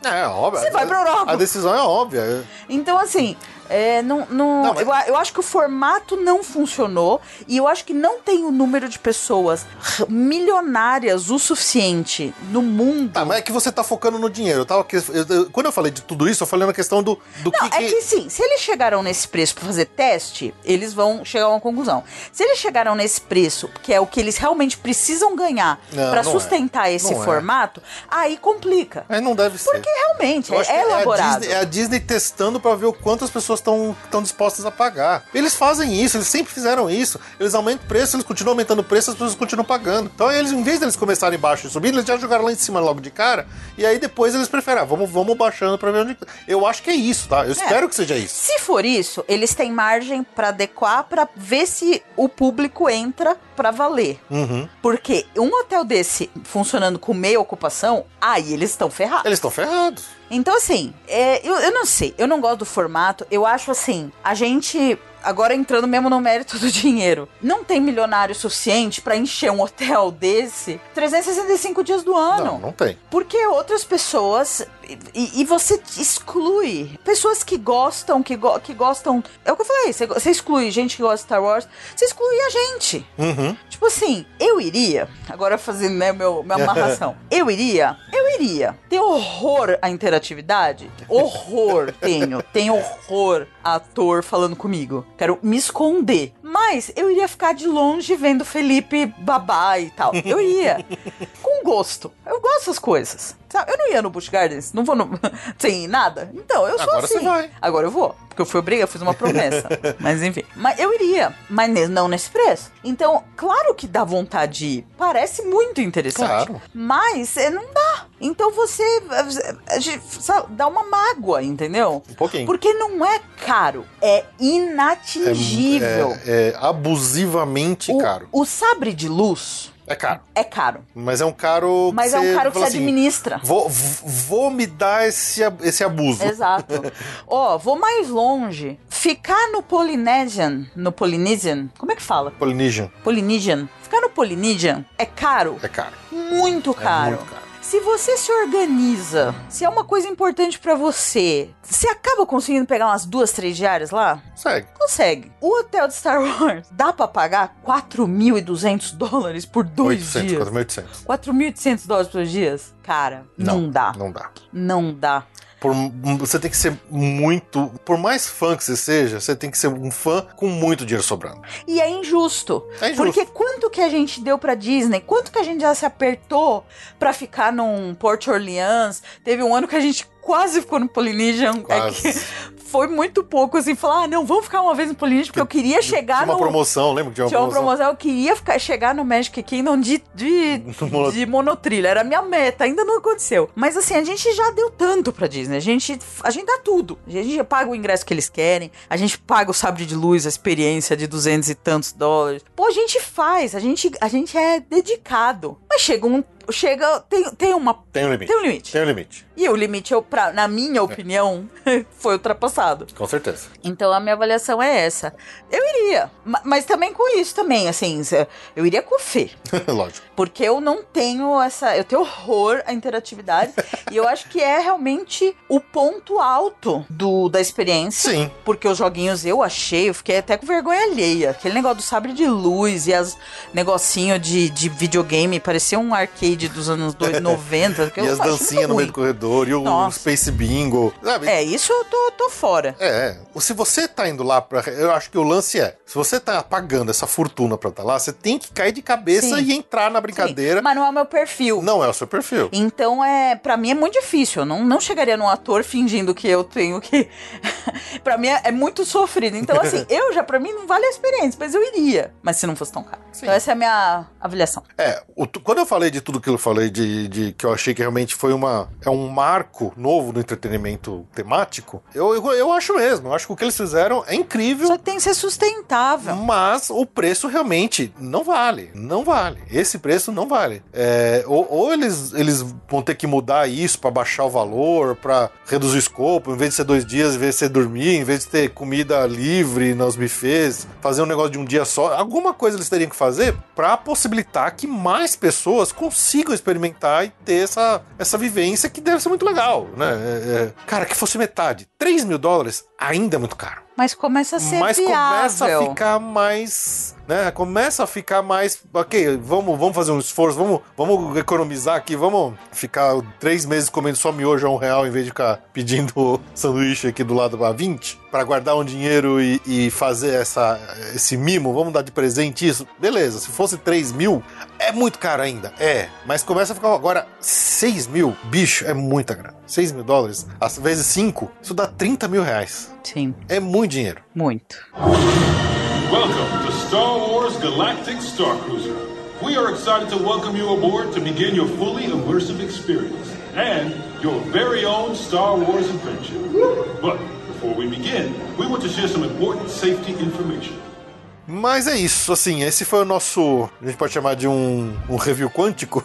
É, óbvio. [laughs] Você vai pra Europa. A decisão é óbvia. Então, assim, é, não, não, Não, mas- eu, eu acho que o formato não funcionou e eu acho que não tem o número de pessoas milionárias o suficiente no mundo. Tá, mas é que você tá focando no dinheiro. Eu tava, eu- eu- quando eu falei de tudo isso, eu falei na questão do, do Não, que. é que sim, se eles chegaram nesse preço pra fazer teste, eles vão chegar a uma conclusão. Se eles chegaram nesse preço, que é o que eles realmente precisam ganhar não é. sustentar esse Não é. formato, aí complica. Mas não deve ser. Porque realmente é, é elaborado. a Disney, é a Disney testando pra ver o quanto as pessoas estão dispostas a pagar. Eles fazem isso, eles sempre fizeram isso. Eles aumentam o preço, eles continuam aumentando o preço, as pessoas continuam pagando. Então eles, em vez deles começarem baixo e subir, eles já jogaram lá em cima logo de cara. E aí depois eles preferem, ah, vamos, vamos baixando pra ver onde. Eu acho que é isso, tá? Eu espero que seja isso. Se for isso, eles têm margem pra adequar pra ver se o público entra pra valer. Uhum. Porque um hotel desse funcionando com meia ocupação, aí eles estão ferrados. Eles estão ferrados. Então, assim, é, eu, eu não sei, eu não gosto do formato. Eu acho assim, a gente. Agora entrando mesmo no mérito do [laughs] dinheiro. Não tem milionário suficiente pra encher um hotel desse 365 dias do ano. Não, não tem. Porque outras pessoas. E, e você exclui pessoas que gostam, que, go- que gostam. É o que eu falei, você, você exclui gente que gosta de Star Wars, você exclui a gente. Uhum. Tipo assim, eu iria, agora fazendo né, meu, minha [laughs] amarração, eu iria, eu iria ter horror à interatividade? Horror [laughs] tenho, tenho horror a ator falando comigo. Quero me esconder. Mas eu iria ficar de longe vendo Felipe babá e tal. Eu iria. [laughs] Com gosto. Eu gosto dessas coisas. Sabe? Eu não ia no Busch Gardens, não vou no... [laughs] sem nada. Então, eu sou Agora assim. você vai. Agora eu vou. Porque eu fui obrigada, fiz uma promessa. [laughs] mas enfim. Mas eu iria. Mas não nesse preço. Então, claro que dá vontade de ir. Parece muito interessante. Claro. Mas é, não dá. Então você sabe, dá uma mágoa, entendeu? Um pouquinho. Porque não é caro. É inatingível. É, é abusivamente o, caro. o sabre de luz É caro. é caro. Mas é um caro. Mas é um caro que você administra. Vou, vou me dar esse, esse abuso. Exato. [laughs] Ó, vou mais longe. Ficar no Polynesian, no Polynesian, como é que fala? Polynesian. Polynesian. Ficar no Polynesian é caro, É caro. muito caro. muito caro. Se você se organiza, se é uma coisa importante pra você, você acaba conseguindo pegar umas duas, três diárias lá? Segue. Consegue. O hotel de Star Wars dá pra pagar 4.200 dólares por dois 800, dias? 4.800. 4.800 dólares por dias? Cara, não, dá. Não dá. Não dá. Por, você tem que ser muito. Por mais fã que você seja, você tem que ser um fã com muito dinheiro sobrando. E é injusto. É injusto. Porque quanto que a gente deu pra Disney? Quanto que a gente já se apertou pra ficar num Port Orleans? Teve um ano que a gente quase ficou no Polynesian. Quase. É foi muito pouco, assim, falar, ah, não, vamos ficar uma vez no Polynesian, porque eu queria chegar tinha uma no... promoção, lembra que tinha uma Tinha uma promoção? promoção, eu queria ficar, chegar no Magic Kingdom de, de, [laughs] Mono- de monotrilha. Era a minha meta, ainda não aconteceu. Mas assim, a gente já deu tanto pra Disney. A gente, a gente dá tudo. A gente paga o ingresso que eles querem, a gente paga o sabre de luz, a experiência de duzentos e tantos dólares. Pô, a gente faz, a gente, a gente é dedicado. Mas chega um. Chega. Tem, tem uma. Tem um limite. Tem um limite. Tem um limite, E o limite, eu, pra, na minha opinião, [laughs] foi ultrapassado. com certeza. Então a minha avaliação é essa. Eu iria, ma- mas também com isso também, assim, eu iria com fé, [laughs] Lógico. porque eu não tenho essa, eu tenho horror à interatividade [laughs] e eu acho que é realmente o ponto alto do da experiência. Sim. Porque os joguinhos eu achei, eu fiquei até com vergonha alheia. Aquele negócio do sabre de luz e as negocinho de, de videogame, parecia um arcade dos anos do- 90. [laughs] que E eu as dancinhas no meio do corredor, e o Nossa. Space Bingo, sabe? É, isso eu tô, tô fora. É, se você tá indo lá pra. Eu acho que o lance é: se você tá pagando essa fortuna pra estar lá, você tem que cair de cabeça Sim. e entrar na brincadeira. Sim, mas não é o meu perfil. Não é o seu perfil. Então, é, para mim é muito difícil. Eu não, não chegaria num ator fingindo que eu tenho que. [laughs] Pra mim é, é muito sofrido. Então, assim, [laughs] eu já, pra mim, não vale a experiência, mas eu iria. Mas se não fosse tão caro. Então, essa é a minha avaliação. É, o quando eu falei de tudo que eu falei, de, de que eu achei que realmente foi uma. É um marco novo no entretenimento temático, eu, eu, eu acho mesmo. Eu acho que o que eles fizeram é incrível. Só tem que ser sustentável. Mas o preço realmente não vale. Não vale. Esse preço não vale. É, ou ou eles, eles vão ter que mudar isso pra baixar o valor, pra reduzir o escopo, em vez de ser dois dias, em vez de ser dormir, em vez de ter comida livre nos buffets, fazer um negócio de um dia só. Alguma coisa eles teriam que fazer pra possibilitar que mais pessoas consigam experimentar e ter essa, essa vivência que deve ser muito legal, né? É, é, cara, que fosse metade. 3 mil dólares ainda é muito caro Mas começa a ser mas viável. começa a ficar mais, né? Começa a ficar mais, ok, vamos, vamos fazer um esforço, vamos, vamos economizar aqui, vamos ficar três meses comendo só miojo a um real em vez de ficar pedindo [laughs] sanduíche aqui do lado a 20 para guardar um dinheiro e, e fazer essa, esse mimo, vamos dar de presente isso, beleza? Se fosse 3 mil, é muito caro ainda, é, mas começa a ficar agora 6 mil, bicho, é muita grana. 6 mil dólares, às vezes 5, isso dá 30 mil reais. Sim, É muito dinheiro. muito. Welcome to Star Wars Galactic Star Cruiser. We are excited to welcome you aboard to begin your fully immersive experience and your very own Star Wars adventure. But before we begin, we want to share some important safety information. Mas é isso, assim, esse foi o nosso. A gente pode chamar de um, um review quântico.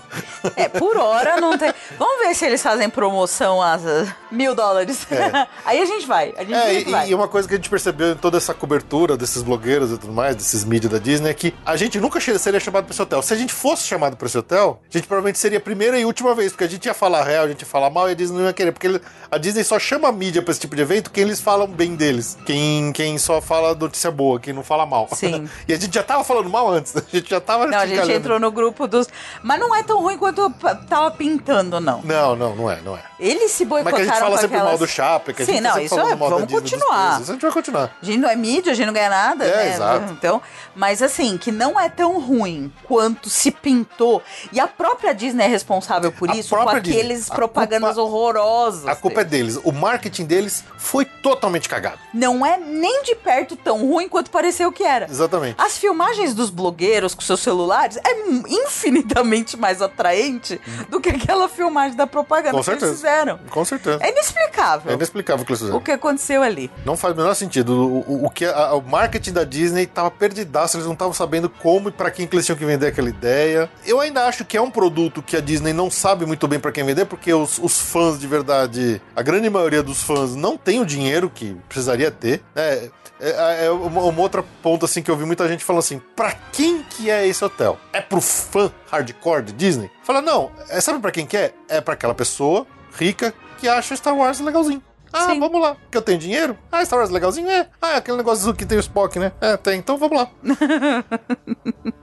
É, por hora não tem. Vamos ver se eles fazem promoção a uh, mil dólares. [laughs] Aí a gente vai. A gente É, sempre vai. e, e uma coisa que a gente percebeu em toda essa cobertura desses blogueiros e tudo mais, desses mídias da Disney, é que a gente nunca seria chamado pra esse hotel. Se a gente fosse chamado pra esse hotel, a gente provavelmente seria a primeira e última vez, porque a gente ia falar real, a gente ia falar mal e a Disney não ia querer. Porque a Disney só chama a mídia pra esse tipo de evento quem eles falam bem deles. Quem, quem só fala notícia boa, quem não fala mal. Sim. E a gente já tava falando mal antes, a gente já tava Não, a gente entrou no grupo dos. Mas não é tão ruim quanto tava pintando, não. Não, não, não é, não é. Eles se Mas boicotaram que a gente fala sempre aquelas... mal do Chapa, que a Sim, gente tá não, isso é, vamos Disney, continuar. preços. A gente vai continuar. A gente não é mídia, a gente não ganha nada, É, né? exato. Então, mas assim, que não é tão ruim quanto se pintou. E a própria Disney é responsável por A isso, com Disney. aqueles A propagandas culpa- horrorosas. A culpa é deles. deles. O marketing deles foi totalmente cagado. Não é nem de perto tão ruim quanto pareceu que era. Exatamente. As filmagens dos blogueiros com seus celulares é infinitamente mais atraente do que aquela filmagem da propaganda Com que eles certeza. fizeram. Com certeza. É inexplicável É inexplicável o que eles fizeram. o que aconteceu ali. Não faz o menor sentido. O, o, o que a- o marketing da Disney tava perdidaço, eles não estavam sabendo como e pra quem que eles tinham que vender aquela ideia. Eu ainda acho que é um produto que a Disney não sabe muito bem pra quem vender, porque os, os fãs de verdade, a grande maioria dos fãs não tem o dinheiro que precisaria ter. É, é, é uma, uma outra ponto assim que eu vi muita gente falando assim: pra quem que é esse hotel? É pro fã hardcore de Disney? Fala, não, é, sabe pra quem que é? É pra aquela pessoa rica que acha Star Wars legalzinho. Ah, Sim. vamos lá. Que eu tenho dinheiro? Ah, Star Wars legalzinho? É. Ah, é aquele negócio que tem o Spock, né? É, tem. Então vamos lá. [laughs]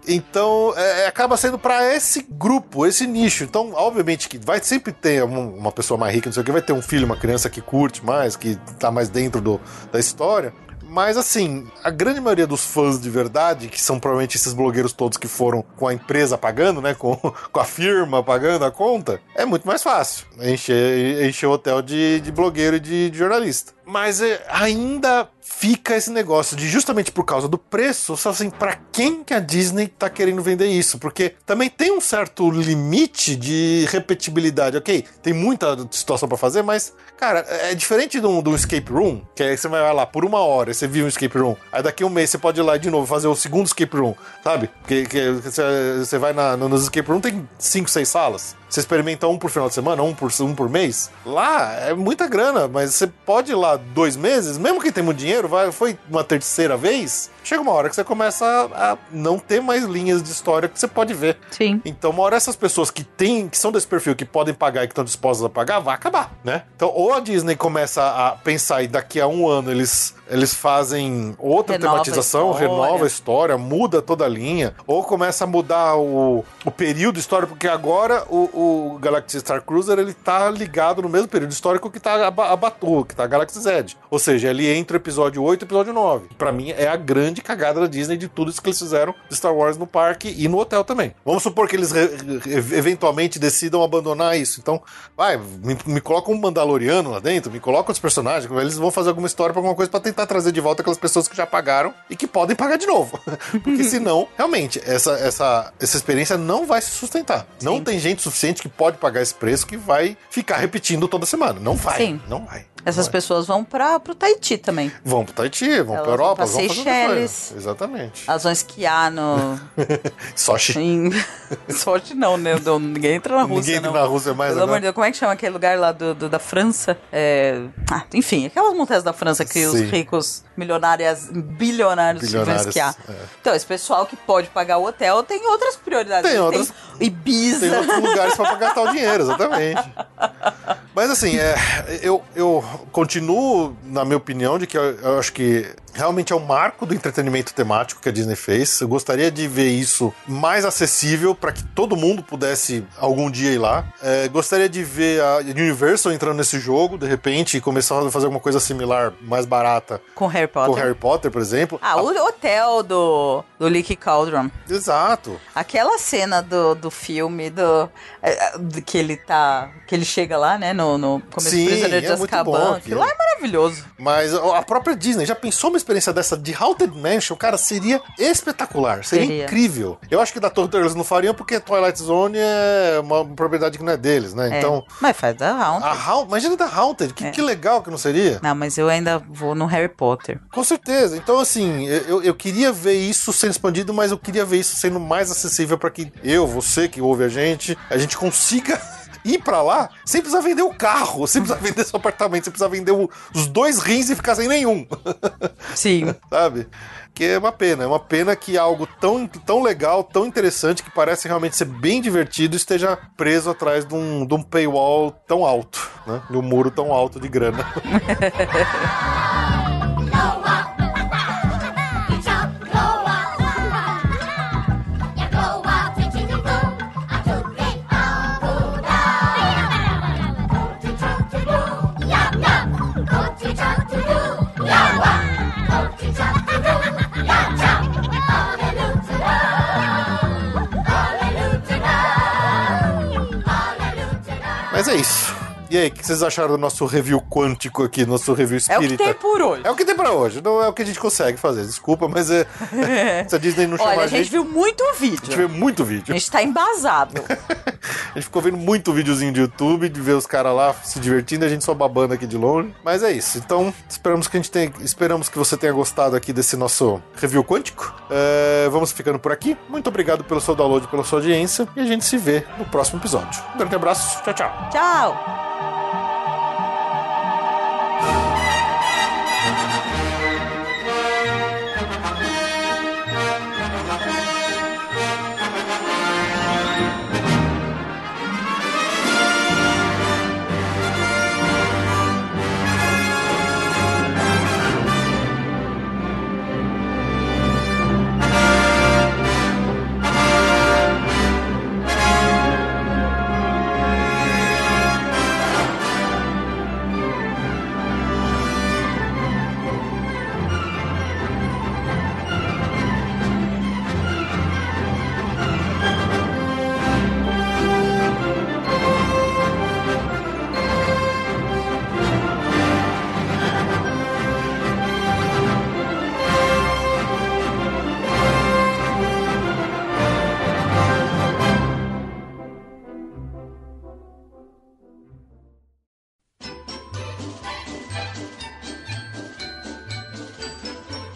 então, é, é, acaba sendo pra esse grupo, esse nicho. Então, obviamente que vai sempre ter um- uma pessoa mais rica, não sei o que, vai ter um filho, uma criança que curte mais, que tá mais dentro do, da história. Mas assim, a grande maioria dos fãs de verdade, que são provavelmente esses blogueiros todos que foram com a empresa pagando, né? Com, [laughs] com a firma pagando a conta, é muito mais fácil encher, encher o hotel de, de blogueiro e de, de jornalista. Mas é, ainda fica esse negócio de justamente por causa do preço, só assim, para quem que a Disney tá querendo vender isso? Porque também tem um certo limite de repetibilidade, ok? Tem muita situação para fazer, mas, cara, é diferente de um, de um, escape room, que aí você vai lá por uma hora, você viu um escape room, aí daqui um mês você pode ir lá de novo fazer o segundo escape room, sabe? Porque que você, você vai na, nos escape room, tem cinco, seis salas. Você experimenta um por final de semana, um por, um por mês. Lá é muita grana, mas você pode ir lá dois meses, mesmo que tenha muito dinheiro, vai, foi uma terceira vez, chega uma hora que você começa a, a, não ter mais linhas de história que você pode ver. Sim. Então, uma hora essas pessoas que têm, que são desse perfil, que podem pagar e que estão dispostas a pagar, vai acabar, né? Então, ou a Disney começa a pensar e daqui a um ano eles, eles fazem outra renova tematização, a renova a história, muda toda a linha, ou começa a mudar o, o período histórico, porque agora o, o Galaxy Star Cruiser ele tá ligado no mesmo período histórico que tá a, a Batu, que tá a Galaxy Z. Ou seja, ele entra o episódio 8 e episódio 9. Para mim é a grande grande cagada da Disney de tudo isso que eles fizeram de Star Wars no parque e no hotel também. Vamos supor que eles eventualmente decidam abandonar isso. Então, vai, me, me coloca um Mandaloriano lá dentro, me coloca os personagens, eles vão fazer alguma história pra alguma coisa para tentar trazer de volta aquelas pessoas que já pagaram e que podem pagar de novo. [laughs] Porque senão, realmente, essa, essa, essa experiência não vai se sustentar. Sim. Não tem gente suficiente que pode pagar esse preço que vai ficar repetindo toda semana. Não vai. Sim. Não vai. Essas pessoas vão para o Tahiti também. Vão para o Tahiti, vão para Europa, vão para Seychelles. Exatamente. Elas vão esquiar no. [laughs] Sochi. Em... [laughs] Sochi não, né? Ninguém entra na Rússia. Ninguém entra na Rússia mais. Pelo amor de Deus, como é que chama aquele lugar lá do, do da França? É... Ah, enfim, aquelas montanhas da França que Sim. os ricos, milionários, bilionários, bilionários vão esquiar. É. Então, esse pessoal que pode pagar o hotel tem outras prioridades. Tem outras. Tem Ibiza. Tem outros lugares para gastar o dinheiro, exatamente. Mas assim, é, eu, eu continuo, na minha opinião, de que eu, eu acho que realmente é um marco do entretenimento temático que a Disney fez. Eu gostaria de ver isso mais acessível para que todo mundo pudesse algum dia ir lá. É, gostaria de ver a Universal entrando nesse jogo, de repente, e começar a fazer alguma coisa similar, mais barata. Com Harry Potter. Com Harry Potter, por exemplo. Ah, a... o hotel do, do Leaky Cauldron. Exato. Aquela cena do, do filme do, é, é, que ele tá. que ele chega lá, né, no, no começo Sim, do Prisioneiro de é Azkaban. Aquilo lá é maravilhoso. Mas a própria Disney já pensou uma experiência dessa de Haunted Mansion, cara, seria espetacular, seria, seria. incrível. Eu acho que da Torre eles não fariam porque Twilight Zone é uma propriedade que não é deles, né? É. Então. Mas faz da Haunted. A ha Imagina da Haunted, que, é. que legal que não seria. Não, mas eu ainda vou no Harry Potter. Com certeza. Então, assim, eu, eu queria ver isso sendo expandido, mas eu queria ver isso sendo mais acessível para que eu, você que ouve a gente, a gente consiga ir para lá sem precisar vender o carro, sem precisar vender seu apartamento, sem precisar vender o, os dois rins e ficar sem nenhum. [laughs] Sim. Sabe? Que é uma pena, é uma pena que algo tão, tão legal, tão interessante, que parece realmente ser bem divertido, esteja preso atrás de um, de um paywall tão alto, né? De um muro tão alto de grana. [laughs] Isso. E aí, o que vocês acharam do nosso review quântico aqui, nosso review espírita? É o que tem por hoje. É o que tem pra hoje, não é o que a gente consegue fazer. Desculpa, mas é, [laughs] se a Disney não chamar Olha, a gente... a gente viu muito vídeo. A gente viu muito vídeo. A gente tá embasado. [laughs] a gente ficou vendo muito videozinho de YouTube, de ver os caras lá se divertindo, a gente só babando aqui de longe. Mas é isso. Então, esperamos que a gente tenha, esperamos que você tenha gostado aqui desse nosso review quântico. É, vamos ficando por aqui. Muito obrigado pelo seu download, pela sua audiência. E a gente se vê no próximo episódio. Um grande abraço. Tchau, tchau. Tchau.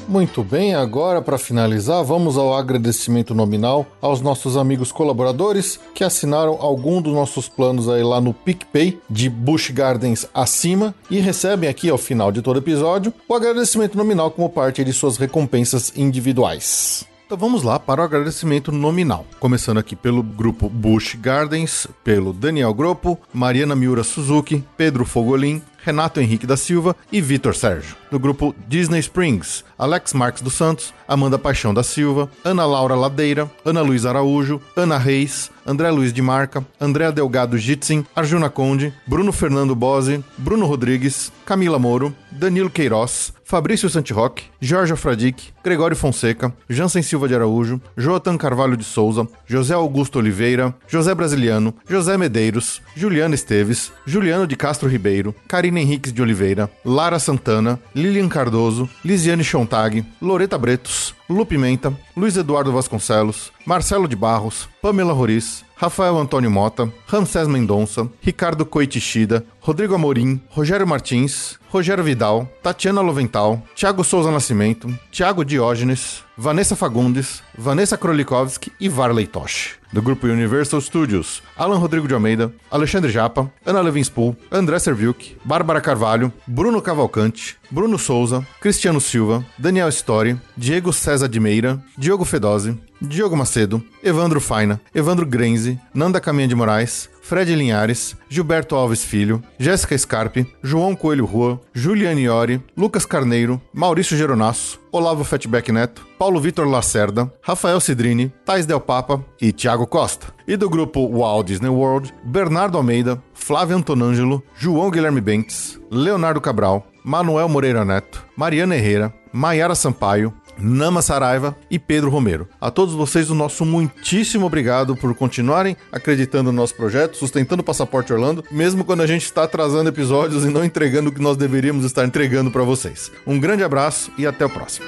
Muito bem, agora para finalizar, vamos ao agradecimento nominal aos nossos amigos colaboradores que assinaram algum dos nossos planos aí lá no PicPay de Bush Gardens acima e recebem aqui ao final de todo episódio o agradecimento nominal como parte de suas recompensas individuais. Então vamos lá para o agradecimento nominal. Começando aqui pelo grupo Bush Gardens, pelo Daniel Gropo, Mariana Miura Suzuki, Pedro Fogolin, Renato Henrique da Silva e Vitor Sérgio. No grupo Disney Springs, Alex Marques dos Santos, Amanda Paixão da Silva, Ana Laura Ladeira, Ana Luiz Araújo, Ana Reis, André Luiz de Marca, André Delgado Jitsin, Arjuna Conde, Bruno Fernando Bose, Bruno Rodrigues, Camila Moro, Danilo Queiroz, Fabrício Santiroque, Jorge Fradique, Gregório Fonseca, Jansen Silva de Araújo, Joatan Carvalho de Souza, José Augusto Oliveira, José Brasiliano, José Medeiros, Juliana Esteves, Juliano de Castro Ribeiro, Karina Henriques de Oliveira, Lara Santana, Lilian Cardoso, Lisiane Chontag, Loreta Bretos, Lu Pimenta, Luiz Eduardo Vasconcelos, Marcelo de Barros, Pamela Roriz, Rafael Antônio Mota, Ramsés Mendonça, Ricardo Coitichida, Rodrigo Amorim, Rogério Martins, Rogério Vidal, Tatiana Lovental, Thiago Souza Nascimento, Thiago Diógenes, Vanessa Fagundes, Vanessa Krolikovski e Varley Tosh. Do grupo Universal Studios, Alan Rodrigo de Almeida, Alexandre Japa, Ana Levinspool, André Serviuk, Bárbara Carvalho, Bruno Cavalcante, Bruno Souza, Cristiano Silva, Daniel Story, Diego César de Meira, Diogo Fedose, Diogo Macedo, Evandro Faina, Evandro Grenze, Nanda Caminha de Moraes, Fred Linhares, Gilberto Alves Filho, Jéssica Scarpe, João Coelho Rua, Juliane Iori, Lucas Carneiro, Maurício Geronasso, Olavo Fatback Neto, Paulo Vitor Lacerda, Rafael Cidrini, Thais Del Papa e Thiago Costa. E do grupo Walt Disney World, Bernardo Almeida, Flávio Antonângelo, João Guilherme Bentes, Leonardo Cabral, Manuel Moreira Neto, Mariana Herrera, Maiara Sampaio, Nama Saraiva e Pedro Romero. A todos vocês, o nosso muitíssimo obrigado por continuarem acreditando no nosso projeto, sustentando o Passaporte Orlando, mesmo quando a gente está atrasando episódios e não entregando o que nós deveríamos estar entregando para vocês. Um grande abraço e até o próximo.